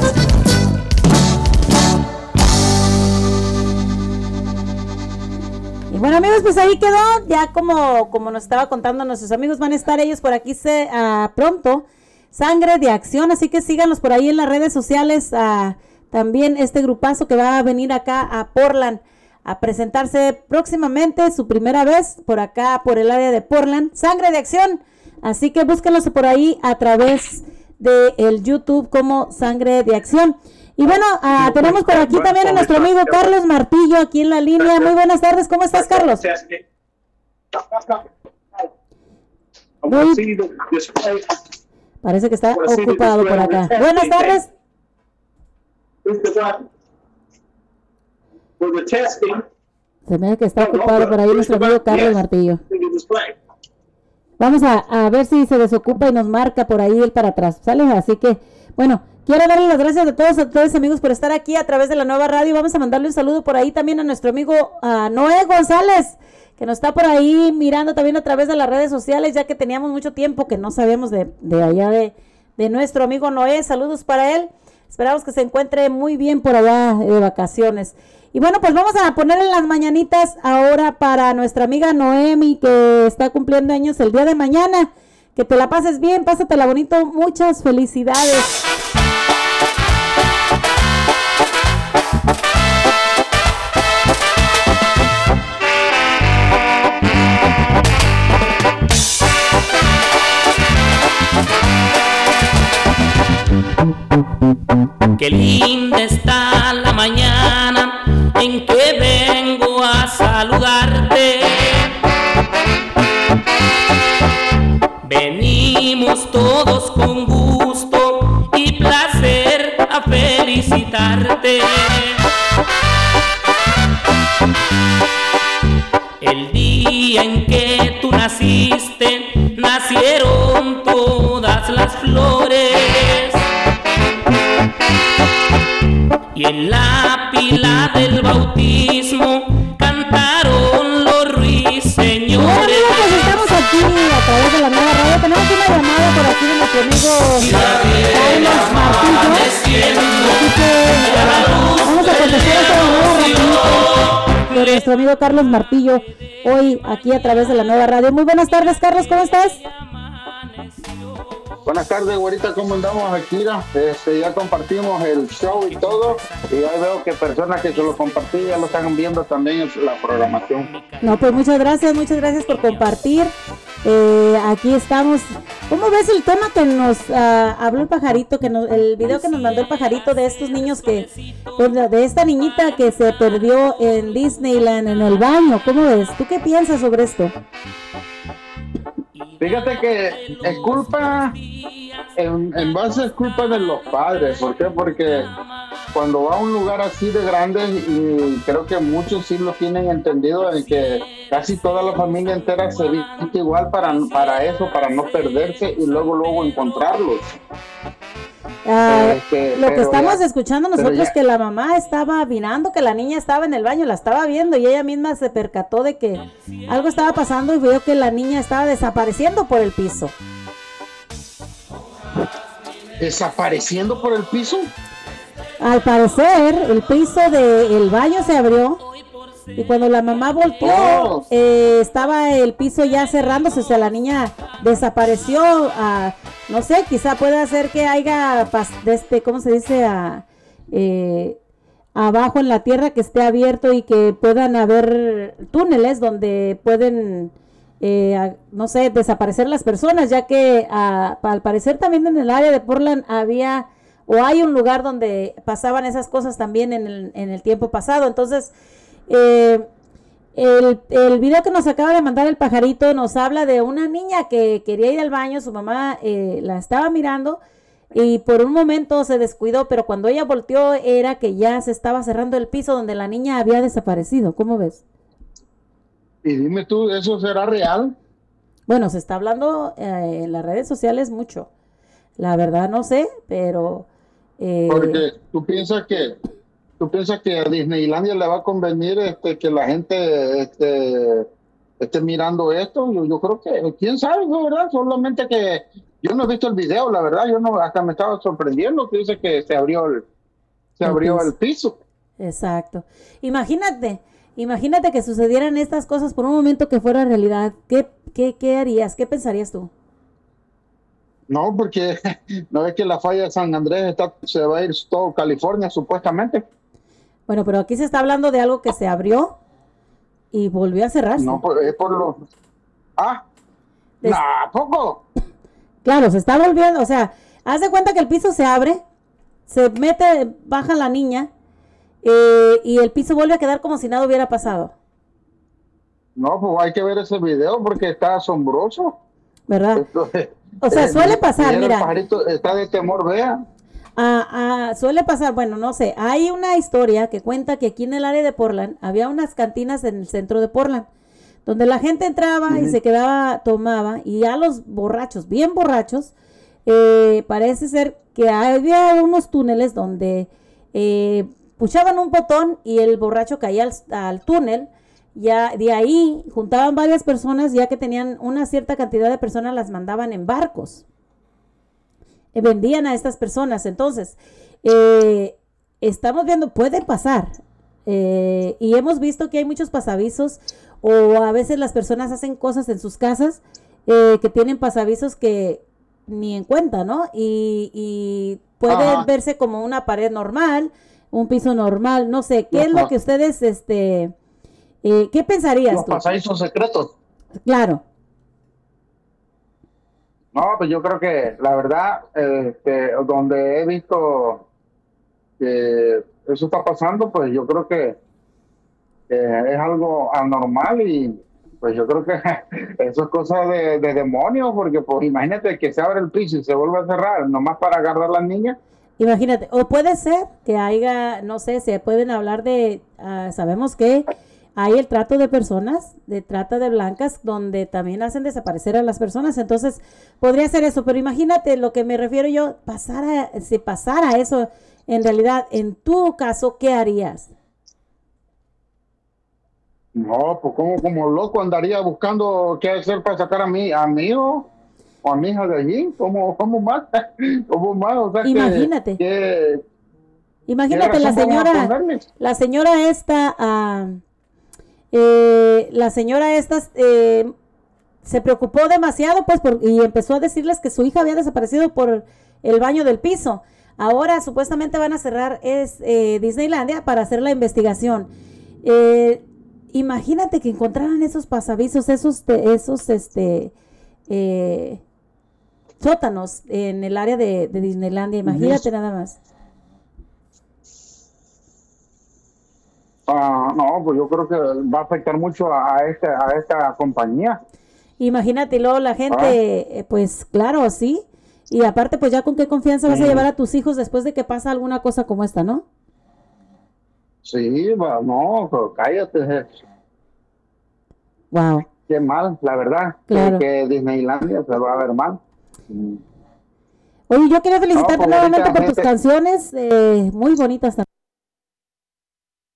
Amigos, pues ahí quedó, ya como, como nos estaba contando nuestros amigos, van a estar ellos por aquí se, ah, pronto, Sangre de Acción, así que síganos por ahí en las redes sociales, ah, también este grupazo que va a venir acá a Portland a presentarse próximamente, su primera vez por acá, por el área de Portland, Sangre de Acción, así que búsquenlos por ahí a través de el YouTube como Sangre de Acción. Y bueno, ah, tenemos por aquí también a nuestro amigo Carlos Martillo aquí en la línea. Muy buenas tardes, ¿cómo estás, Carlos? Muy- Parece que está ocupado por acá. Buenas tardes. Se me ve que está ocupado por ahí nuestro amigo Carlos Martillo. Vamos a, a ver si se desocupa y nos marca por ahí el para atrás, ¿sale? Así que, bueno, quiero darle las gracias a todos, a todos amigos por estar aquí a través de la nueva radio. Vamos a mandarle un saludo por ahí también a nuestro amigo Noé González, que nos está por ahí mirando también a través de las redes sociales, ya que teníamos mucho tiempo que no sabíamos de, de allá de, de nuestro amigo Noé. Saludos para él. Esperamos que se encuentre muy bien por allá de vacaciones. Y bueno, pues vamos a ponerle las mañanitas ahora para nuestra amiga Noemi, que está cumpliendo años el día de mañana. Que te la pases bien, pásatela bonito. Muchas felicidades. Qué linda está la pila del bautismo cantaron los ruiseñores. Pues estamos aquí a través de la nueva radio. Tenemos una llamada por aquí de nuestro amigo Carlos Martillo. Vamos a contestar rapidito. Que por nuestro amigo Carlos Martillo hoy aquí a través de la nueva radio. Muy buenas tardes, Carlos, ¿cómo estás? Buenas tardes, güerita, ¿cómo andamos, Akira? Este, ya compartimos el show y todo, y ahí veo que personas que se lo compartí ya lo están viendo también en la programación. No, pues muchas gracias, muchas gracias por compartir. Eh, aquí estamos. ¿Cómo ves el tema que nos ah, habló el pajarito, que nos, el video que nos mandó el pajarito de estos niños que, pues, de esta niñita que se perdió en Disneyland en el baño? ¿Cómo ves? ¿Tú qué piensas sobre esto? Fíjate que es culpa, en, en base es culpa de los padres. ¿Por qué? Porque cuando va a un lugar así de grande, y creo que muchos sí lo tienen entendido, en que casi toda la familia entera se viste igual para, para eso, para no perderse y luego luego encontrarlos. Ah, lo que estamos ya- escuchando nosotros que la mamá estaba mirando que la niña estaba en el baño, la estaba viendo y ella misma se percató de que algo estaba pasando y vio que la niña estaba desapareciendo por el piso. ¿Desapareciendo por el piso? Al parecer, el piso del baño se abrió y cuando la mamá volteó, eh, estaba el piso ya cerrándose, o sea, la niña desapareció. ah, no sé, quizá puede ser que haya, este, ¿cómo se dice? Ah, eh, abajo en la tierra que esté abierto y que puedan haber túneles donde pueden, eh, no sé, desaparecer las personas, ya que ah, al parecer también en el área de Portland había o hay un lugar donde pasaban esas cosas también en el, en el tiempo pasado. Entonces, eh, el, el video que nos acaba de mandar el pajarito nos habla de una niña que quería ir al baño, su mamá eh, la estaba mirando y por un momento se descuidó, pero cuando ella volteó era que ya se estaba cerrando el piso donde la niña había desaparecido. ¿Cómo ves? Y dime tú, ¿eso será real? Bueno, se está hablando eh, en las redes sociales mucho. La verdad no sé, pero... eh, Porque tú piensas que tú piensas que a Disneylandia le va a convenir este que la gente este, esté mirando esto. Yo, yo creo que quién sabe, ¿no, verdad? Solamente que yo no he visto el video, la verdad. Yo no hasta me estaba sorprendiendo que dice que se abrió el se El abrió piso. el piso. Exacto. Imagínate, imagínate que sucedieran estas cosas por un momento que fuera realidad. ¿Qué, qué, qué harías? ¿Qué pensarías tú? No, porque no es que la falla de San Andrés está, se va a ir todo California supuestamente. Bueno, pero aquí se está hablando de algo que se abrió y volvió a cerrarse. No, es por lo ah, nah, poco. Claro, se está volviendo, o sea, haz de cuenta que el piso se abre, se mete, baja la niña eh, y el piso vuelve a quedar como si nada hubiera pasado, No, pues hay que ver ese video porque está asombroso. ¿verdad? Entonces, O sea, suele pasar, el mira. pajarito está de temor, vea. Ah, ah, suele pasar, bueno, no sé, hay una historia que cuenta que aquí en el área de Portland había unas cantinas en el centro de Portland, donde la gente entraba y se quedaba, tomaba, y a los borrachos, bien borrachos, eh, parece ser que había unos túneles donde eh, puchaban un botón y el borracho caía al, al túnel, ya de ahí juntaban varias personas, ya que tenían una cierta cantidad de personas, las mandaban en barcos vendían a estas personas. Entonces, eh, estamos viendo, puede pasar. eh, y hemos visto que hay muchos pasavisos o a veces las personas hacen cosas en sus casas eh, que tienen pasavisos que ni en cuenta, ¿no? Y, y puede Ajá. verse como una pared normal, un piso normal, no sé, ¿qué es lo que ustedes, este, eh, qué pensarías Los tú? pasadizos secretos. Claro, No, pues yo creo que la verdad, este, donde he visto que eso está pasando, pues yo creo que, que es algo anormal y pues yo creo que eso es cosa de, de demonios, porque pues imagínate que se abre el piso y se vuelve a cerrar, nomás para agarrar a las niñas. Imagínate, o puede ser que haya, no sé, se pueden hablar de, ah, sabemos que hay el trato de personas, de trata de blancas, donde también hacen desaparecer a las personas, entonces podría ser eso, pero imagínate lo que me refiero yo, pasara, si pasara eso, en realidad, en tu caso, ¿qué harías? No, pues como, como loco andaría buscando qué hacer para sacar a mi, a mi hijo o a mi hija de allí, ¿cómo, cómo más? ¿Cómo más? O sea, Imagínate. que- Imagínate ¿Qué la señora, la señora esta, ah, eh, la señora esta eh, se preocupó demasiado pues por- y empezó a decirles que su hija había desaparecido por el baño del piso. Ahora supuestamente van a cerrar es, eh, Disneylandia para hacer la investigación. Eh, imagínate que encontraran esos pasavisos, esos, esos este, eh, sótanos en el área de, de Disneylandia. Imagínate nada más. Ah, no, pues yo creo que va a afectar mucho a, a esta, a esta compañía. Imagínate, luego la gente, eh, pues claro, sí. Y aparte, pues ya con qué confianza vas a llevar a tus hijos después de que pasa alguna cosa como esta, ¿no? Sí, no, pero cállate. Wow. Qué mal, la verdad. que- Claro. Que, Disneylandia se va a ver mal. Mm. Oye, yo quería felicitarte nuevamente por tus canciones, eh, muy bonitas también.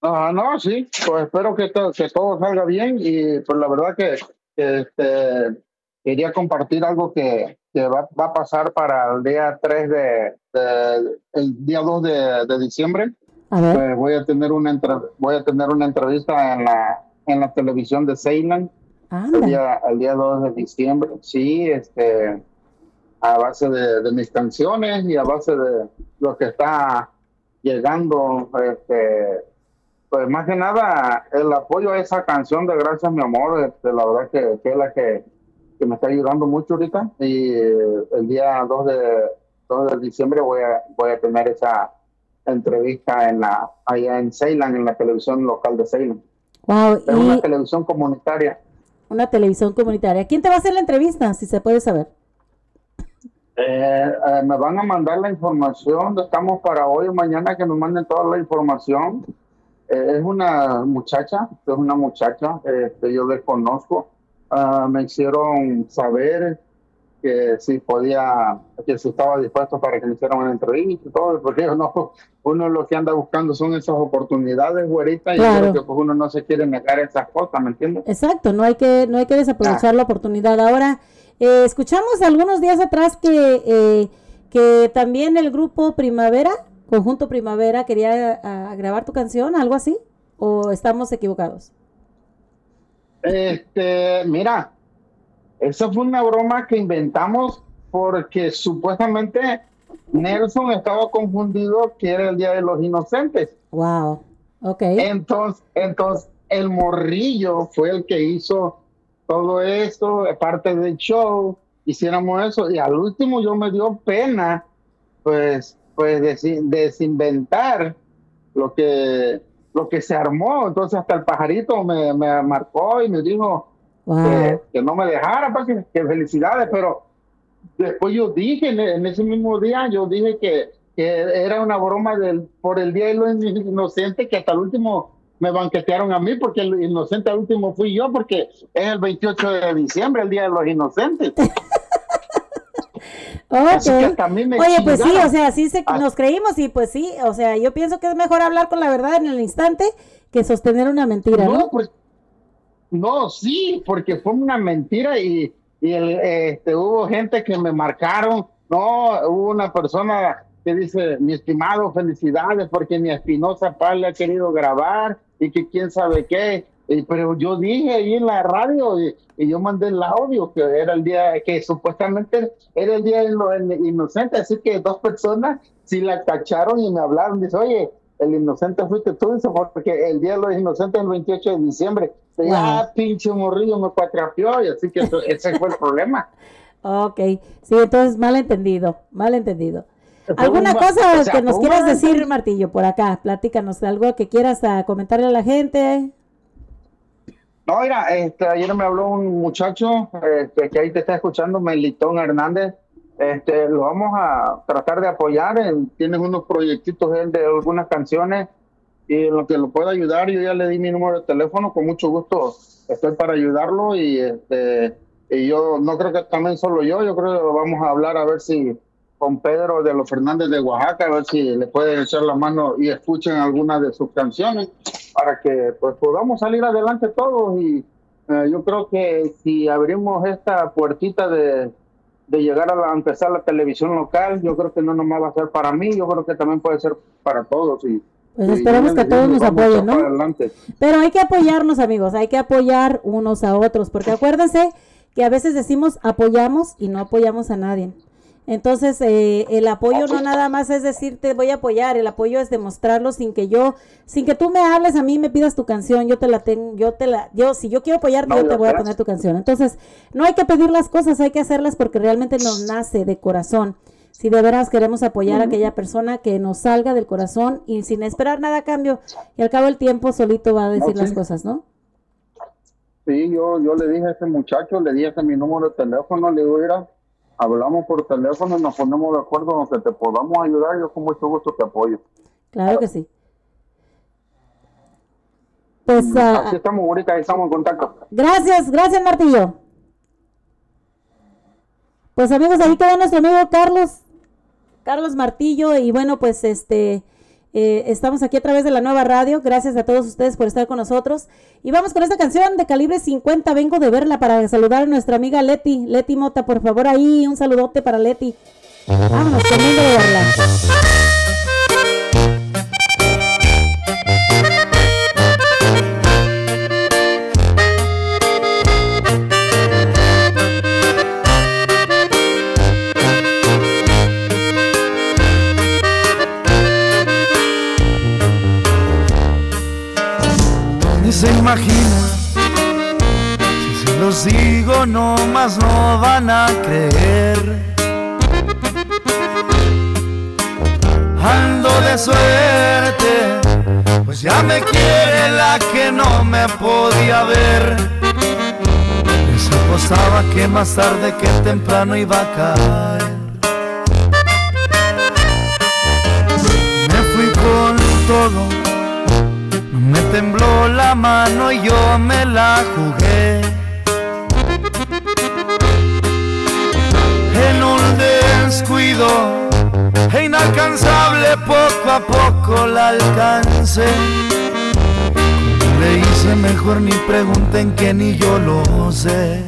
Ah, no, sí, pues espero que, to- que todo salga bien y pues la verdad que, que, este, quería compartir algo que, que va, va a pasar para el día 3 de, de- el día 2 de, de diciembre. A ver. Pues voy a tener una entre- voy a tener una entrevista en la en la televisión de Ceylan el día, el día 2 de diciembre. Sí, este a base de, de mis canciones y a base de lo que está llegando este pues más que nada el apoyo a esa canción de Gracias mi amor, este, la verdad que, que es la que, que me está ayudando mucho ahorita y eh, el día 2 de, 2 de diciembre voy a, voy a tener esa entrevista en la allá en Ceylan, en la televisión local de Ceylan. Wow, Es una televisión comunitaria. una televisión comunitaria. ¿Quién te va a hacer la entrevista, si se puede saber? Eh, eh, me van a mandar la información, estamos para hoy o mañana que me manden toda la información. Eh, es una muchacha, es una muchacha este, yo desconozco. Ah, me hicieron saber que si podía, que si estaba dispuesto para que me hicieran una entrevista y todo, porque uno, uno lo que anda buscando son esas oportunidades, güerita, y creo que pues, uno no se quiere negar esas cosas, ¿me entiendes? Exacto, no hay que, no hay que desaprovechar la oportunidad. Ahora, eh, escuchamos algunos días atrás que, eh, que también el grupo Primavera, Conjunto Primavera, quería grabar tu canción, algo así, o estamos equivocados. Este, mira, esa fue una broma que inventamos porque supuestamente Nelson estaba confundido que era el Día de los Inocentes. Wow, ok. Entonces, entonces el morrillo fue el que hizo todo esto, parte del show, hiciéramos eso, y al último yo me dio pena, pues, pues desi- desinventar lo que, lo que se armó. Entonces hasta el pajarito me, me marcó y me dijo que, que no me dejara, pues, que, que felicidades, pero después yo dije, en, en ese mismo día, yo dije que, que era una broma del, por el Día de los Inocentes, que hasta el último me banquetearon a mí, porque el inocente al último fui yo, porque es el 28 de diciembre, el Día de los Inocentes. Así que Ok. hasta a mí me Oye, pues sí, o sea, sí se, Ah. nos creímos y pues sí, o sea, yo pienso que es mejor hablar con la verdad en el instante que sostener una mentira, ¿no? No, pues, no, sí, porque fue una mentira y, y el, este, hubo gente que me marcaron. No, hubo una persona que dice, mi estimado, felicidades, porque mi Espinosa Paz le ha querido grabar y que quién sabe qué. Y, pero yo dije ahí en la radio y, y yo mandé el audio que era el día, que supuestamente era el día de los inocentes, así que dos personas sí la cacharon y me hablaron, dice, oye, el inocente fuiste tú, dice, porque el día de los inocentes es el 28 de diciembre. Ah, pinche morrillo, me cuatrapeó, y así que eso- ese fue el problema. Ok, sí, entonces mal entendido, mal entendido. Fue ¿Alguna cosa o sea, que nos quieras malentendido. decir, Martillo, por acá? Platícanos, algo que quieras ah, comentarle a la gente. No, mira, este, ayer me habló un muchacho este, que ahí te está escuchando, Melitón Hernández. Este, lo vamos a tratar de apoyar. en- tienes unos proyectitos de algunas canciones y lo que lo pueda ayudar, yo ya le di mi número de teléfono, con mucho gusto estoy para ayudarlo y este y yo no creo que también solo yo, yo creo que lo vamos a hablar a ver si con Pedro de los Fernández de Oaxaca, a ver si le pueden echar la mano y escuchen algunas de sus canciones para que pues podamos salir adelante todos y eh, yo creo que si abrimos esta puertita de, de llegar a, la- a empezar la televisión local, yo creo que no nomás va a ser para mí, yo creo que también puede ser para todos y Pues esperemos que todos nos apoyen, ¿no? adelante. Pero hay que apoyarnos, amigos, hay que apoyar unos a otros, porque acuérdense que a veces decimos apoyamos y no apoyamos a nadie. Entonces, eh, el apoyo no nada más es decir te voy a apoyar, el apoyo es demostrarlo sin que yo, sin que tú me hables a mí, me pidas tu canción, yo te la tengo, yo te la, yo, si yo quiero apoyarte, No, yo te voy a poner tu canción. Entonces, no hay que pedir las cosas, hay que hacerlas porque realmente nos nace de corazón. Si de veras queremos apoyar a aquella persona que nos salga del corazón y sin esperar nada a cambio, y al cabo del tiempo solito va a decir No, las cosas, ¿no? Sí, yo, yo le dije a ese muchacho, le dije mi número de teléfono, le digo, mira, hablamos por teléfono y nos ponemos de acuerdo en lo que te podamos ayudar, yo con mucho gusto te apoyo. Claro que sí. Pues ah, Así estamos ahorita, ahí estamos en contacto. gracias, gracias Martillo. Pues amigos, ahí queda nuestro amigo Carlos, Carlos Martillo, y bueno, pues este, eh, estamos aquí a través de la nueva radio, gracias a todos ustedes por estar con nosotros, y vamos con esta canción de calibre 50, vengo de verla para saludar a nuestra amiga Leti, Leti Mota, por favor ahí, un saludote para Leti. Vámonos, vengo de verla. Ni se imagina. Si se los digo no más no van a creer. Ando de suerte Pues ya me quiere la que no me podía ver. Se apostaba que más tarde que temprano iba a caer. Me fui con todo me tembló la mano y yo me la jugué. En un descuido e inalcanzable poco a poco la alcancé. Le hice mejor ni pregunten que ni yo lo sé.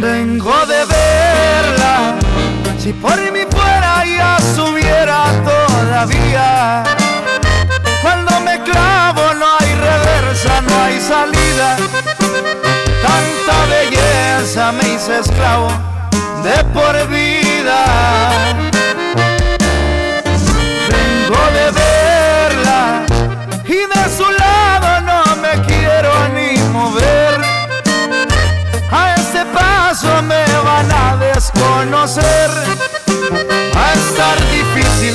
Vengo de verla, si por mí todavía. Cuando me clavo no hay reversa, no hay salida. Tanta belleza me hice esclavo de por vida. Van a desconocer. Va a estar difícil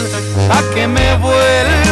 a que me vuelvan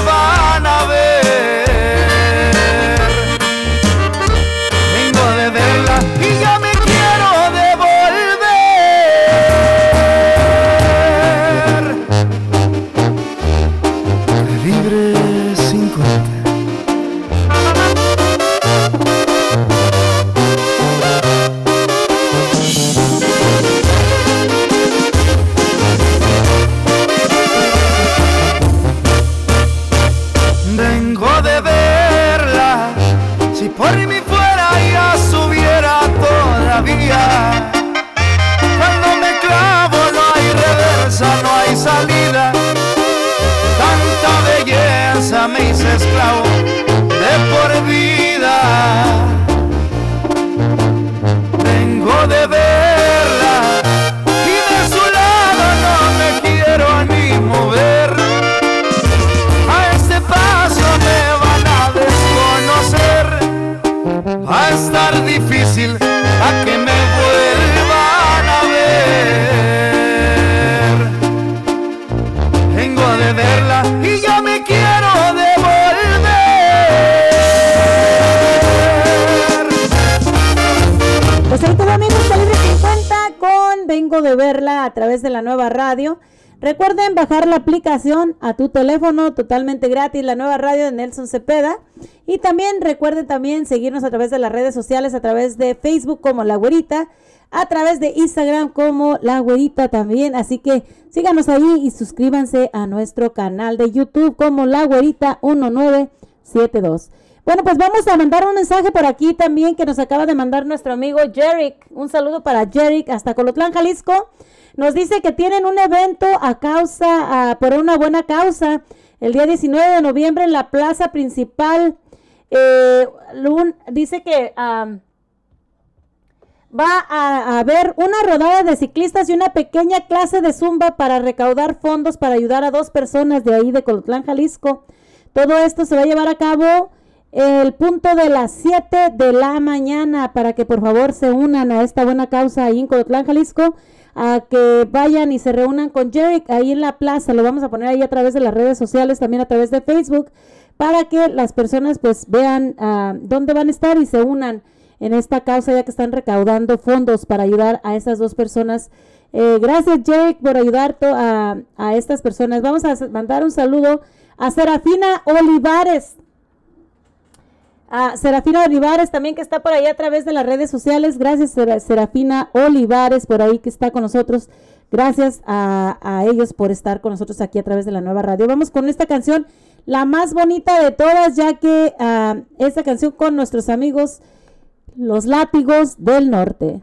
bajar la aplicación a tu teléfono totalmente gratis, la nueva radio de Nelson Cepeda. Y también recuerden también seguirnos a través de las redes sociales, a través de Facebook como La Güerita, a través de Instagram como La Güerita también. Así que síganos ahí y suscríbanse a nuestro canal de YouTube como La Güerita 1972. Bueno, pues vamos a mandar un mensaje por aquí también que nos acaba de mandar nuestro amigo Jerick. Un saludo para Jerick hasta Colotlán, Jalisco. Nos dice que tienen un evento a causa, por una buena causa, el día 19 de noviembre en la plaza principal. Eh, dice que va a haber una rodada de ciclistas y una pequeña clase de zumba para recaudar fondos para ayudar a dos personas de ahí de Colotlán, Jalisco. Todo esto se va a llevar a cabo el punto de las 7 de la mañana para que por favor se unan a esta buena causa ahí en Jalisco, a que vayan y se reúnan con Jerick ahí en la plaza. Lo vamos a poner ahí a través de las redes sociales, también a través de Facebook, para que las personas pues vean ah, dónde van a estar y se unan en esta causa ya que están recaudando fondos para ayudar a esas dos personas. Eh, gracias Jerick por ayudar a, a estas personas. Vamos a mandar un saludo a Serafina Olivares. A Serafina Olivares también que está por ahí a través de las redes sociales. Gracias Sera- Serafina Olivares por ahí que está con nosotros. Gracias a, a ellos por estar con nosotros aquí a través de la nueva radio. Vamos con esta canción, la más bonita de todas, ya que ah, esta canción con nuestros amigos Los Látigos del Norte.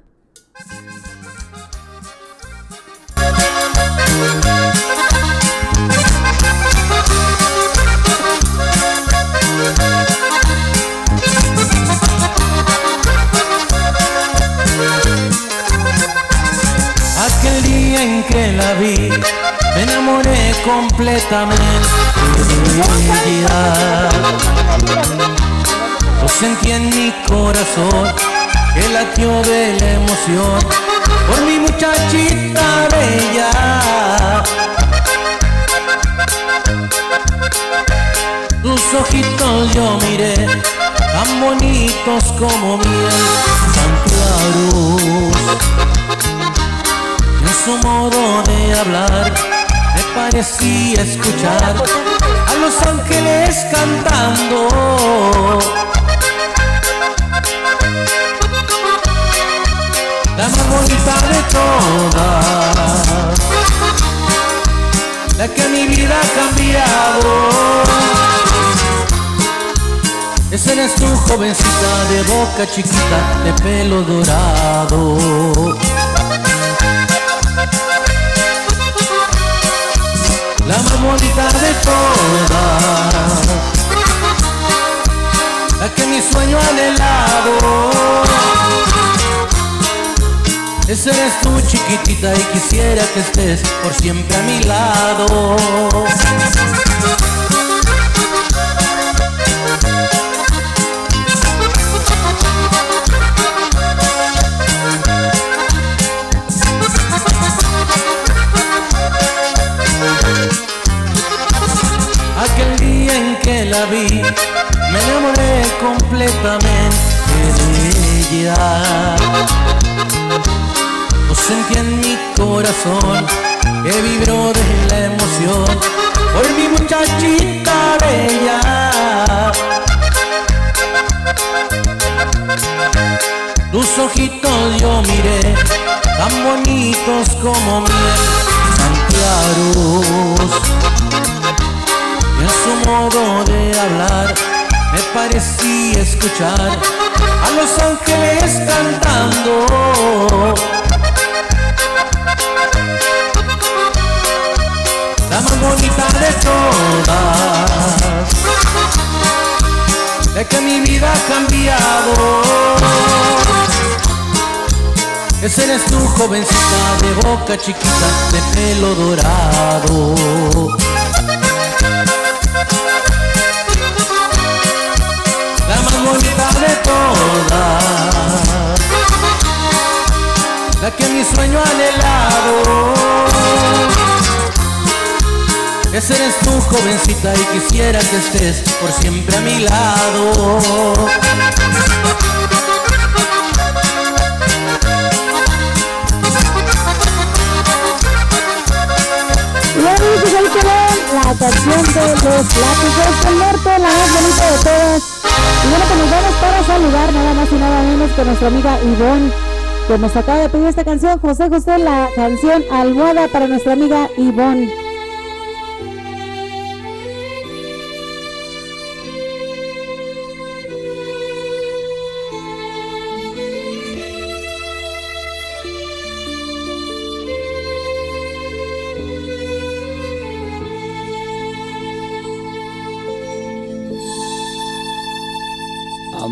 La vi, me enamoré completamente de ella. Lo sentí en mi corazón, que latió de la emoción por mi muchachita bella. Tus ojitos yo miré, tan bonitos como miel, tan claros. Su modo de hablar me parecía escuchar a los ángeles cantando. La más bonita de todas, la que mi vida ha cambiado. Esa eres tu jovencita de boca chiquita, de pelo dorado. Bonita de todas, la que mi sueño anhelado. Esa eres tú chiquitita y quisiera que estés por siempre a mi lado. Completamente de ella. Lo sentí en mi corazón, que vibró de la emoción por mi muchachita bella. Tus ojitos yo miré, tan bonitos como miel, tan claros. Y en su modo de hablar me parecía escuchar a los ángeles cantando. La más bonita de todas, de que mi vida ha cambiado. Esa eres tu jovencita de boca chiquita, de pelo dorado. Bonita de todas, la que mi sueño anhelado. Esa eres tu jovencita y quisiera que estés por siempre a mi lado. Pues ahí la canción de los látigos del norte, la más bonita de todas. Bueno, pues nos vamos para saludar nada más y nada menos que nuestra amiga Ivonne, que nos acaba de pedir esta canción. José José, la canción Almohada para nuestra amiga Ivonne.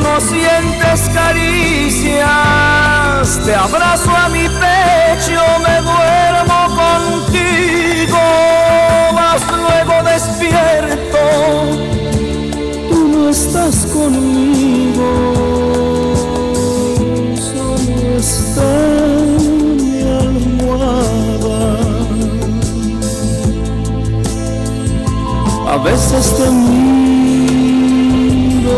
no sientes caricias, te abrazo a mi pecho, me duermo contigo, mas luego despierto. Tú no estás conmigo, solo está mi almohada. A veces te miro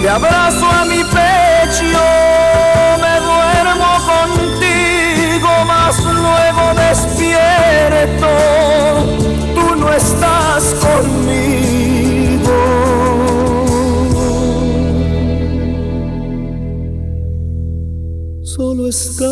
te abrazo a mi pecho, me duermo contigo, mas luego despierto, tú no estás conmigo. Solo está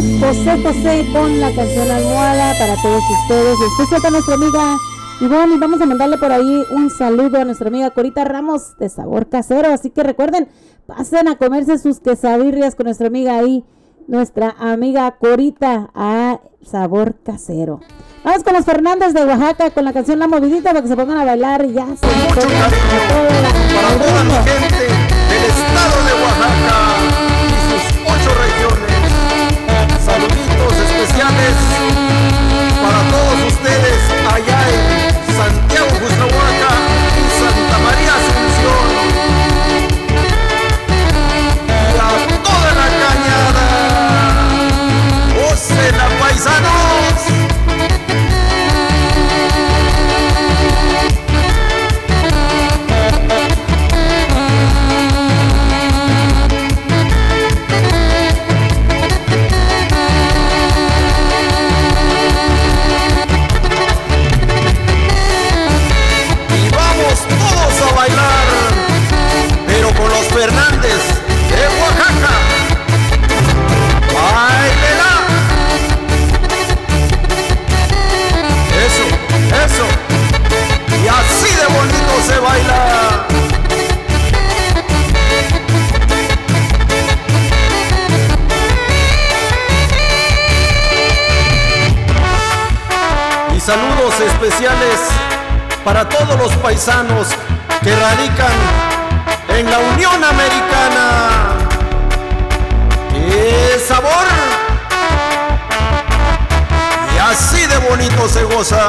José José con la canción Almohada para todos ustedes, especial para nuestra amiga Ivonne y vamos a mandarle por ahí un saludo a nuestra amiga Corita Ramos de Sabor Casero, así que recuerden, pasen a comerse sus quesadillas con nuestra amiga ahí, nuestra amiga Corita a Sabor Casero. Vamos con los Fernández de Oaxaca con la canción La Movidita para que se pongan a bailar y ya se Para toda mi gente del estado de Oaxaca especiales especiales para todos los paisanos que radican en la Unión Americana. ¡Qué sabor! Y así de bonito se goza.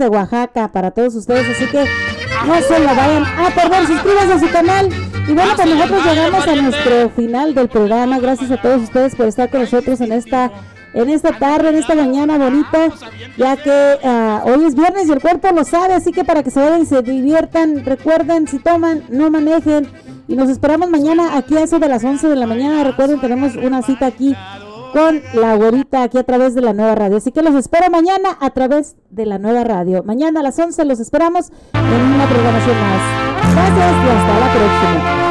De Oaxaca, para todos ustedes, así que no se lo vayan. A perder, suscríbanse a su canal. Y bueno, pues nosotros llegamos a nuestro final del programa, gracias a todos ustedes por estar con nosotros en esta en esta tarde, en esta mañana bonita, ya que ah, hoy es viernes y el cuerpo lo sabe, así que para que se vayan y se diviertan, recuerden, si toman, no manejen, y nos esperamos mañana aquí a eso de las 11 de la mañana, recuerden, tenemos una cita aquí con la güerita aquí a través de la nueva radio, así que los espero mañana a través de la nueva radio, mañana a las 11 los esperamos en una programación más. Gracias y hasta la próxima.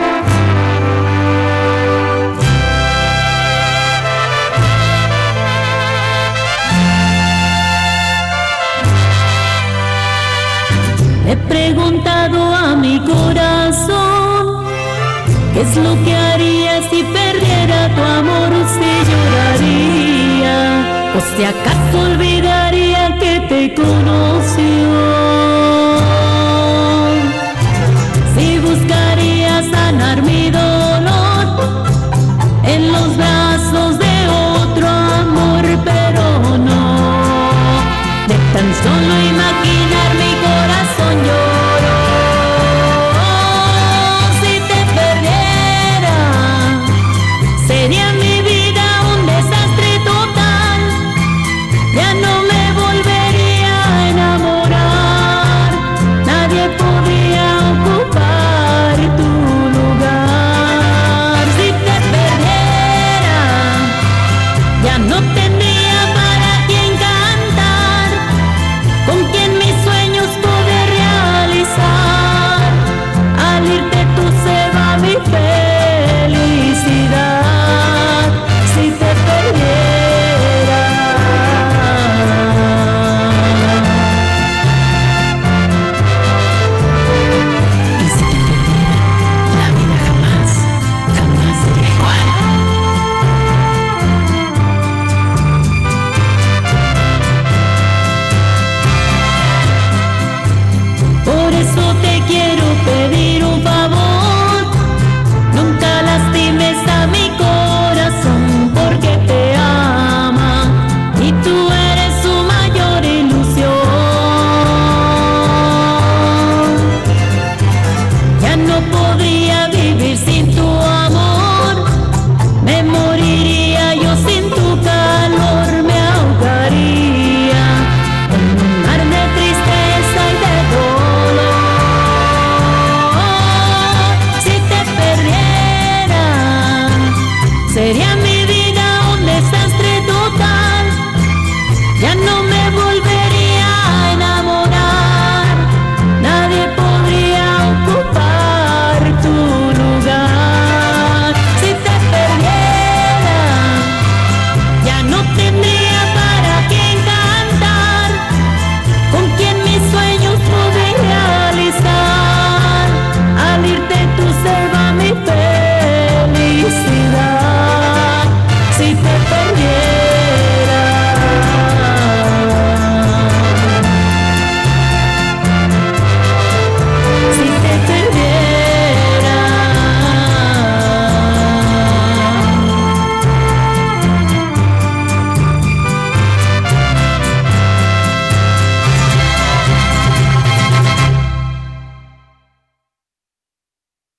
He preguntado a mi corazón qué es lo que haría si perdiera tu amor, si lloraría o si que conoció.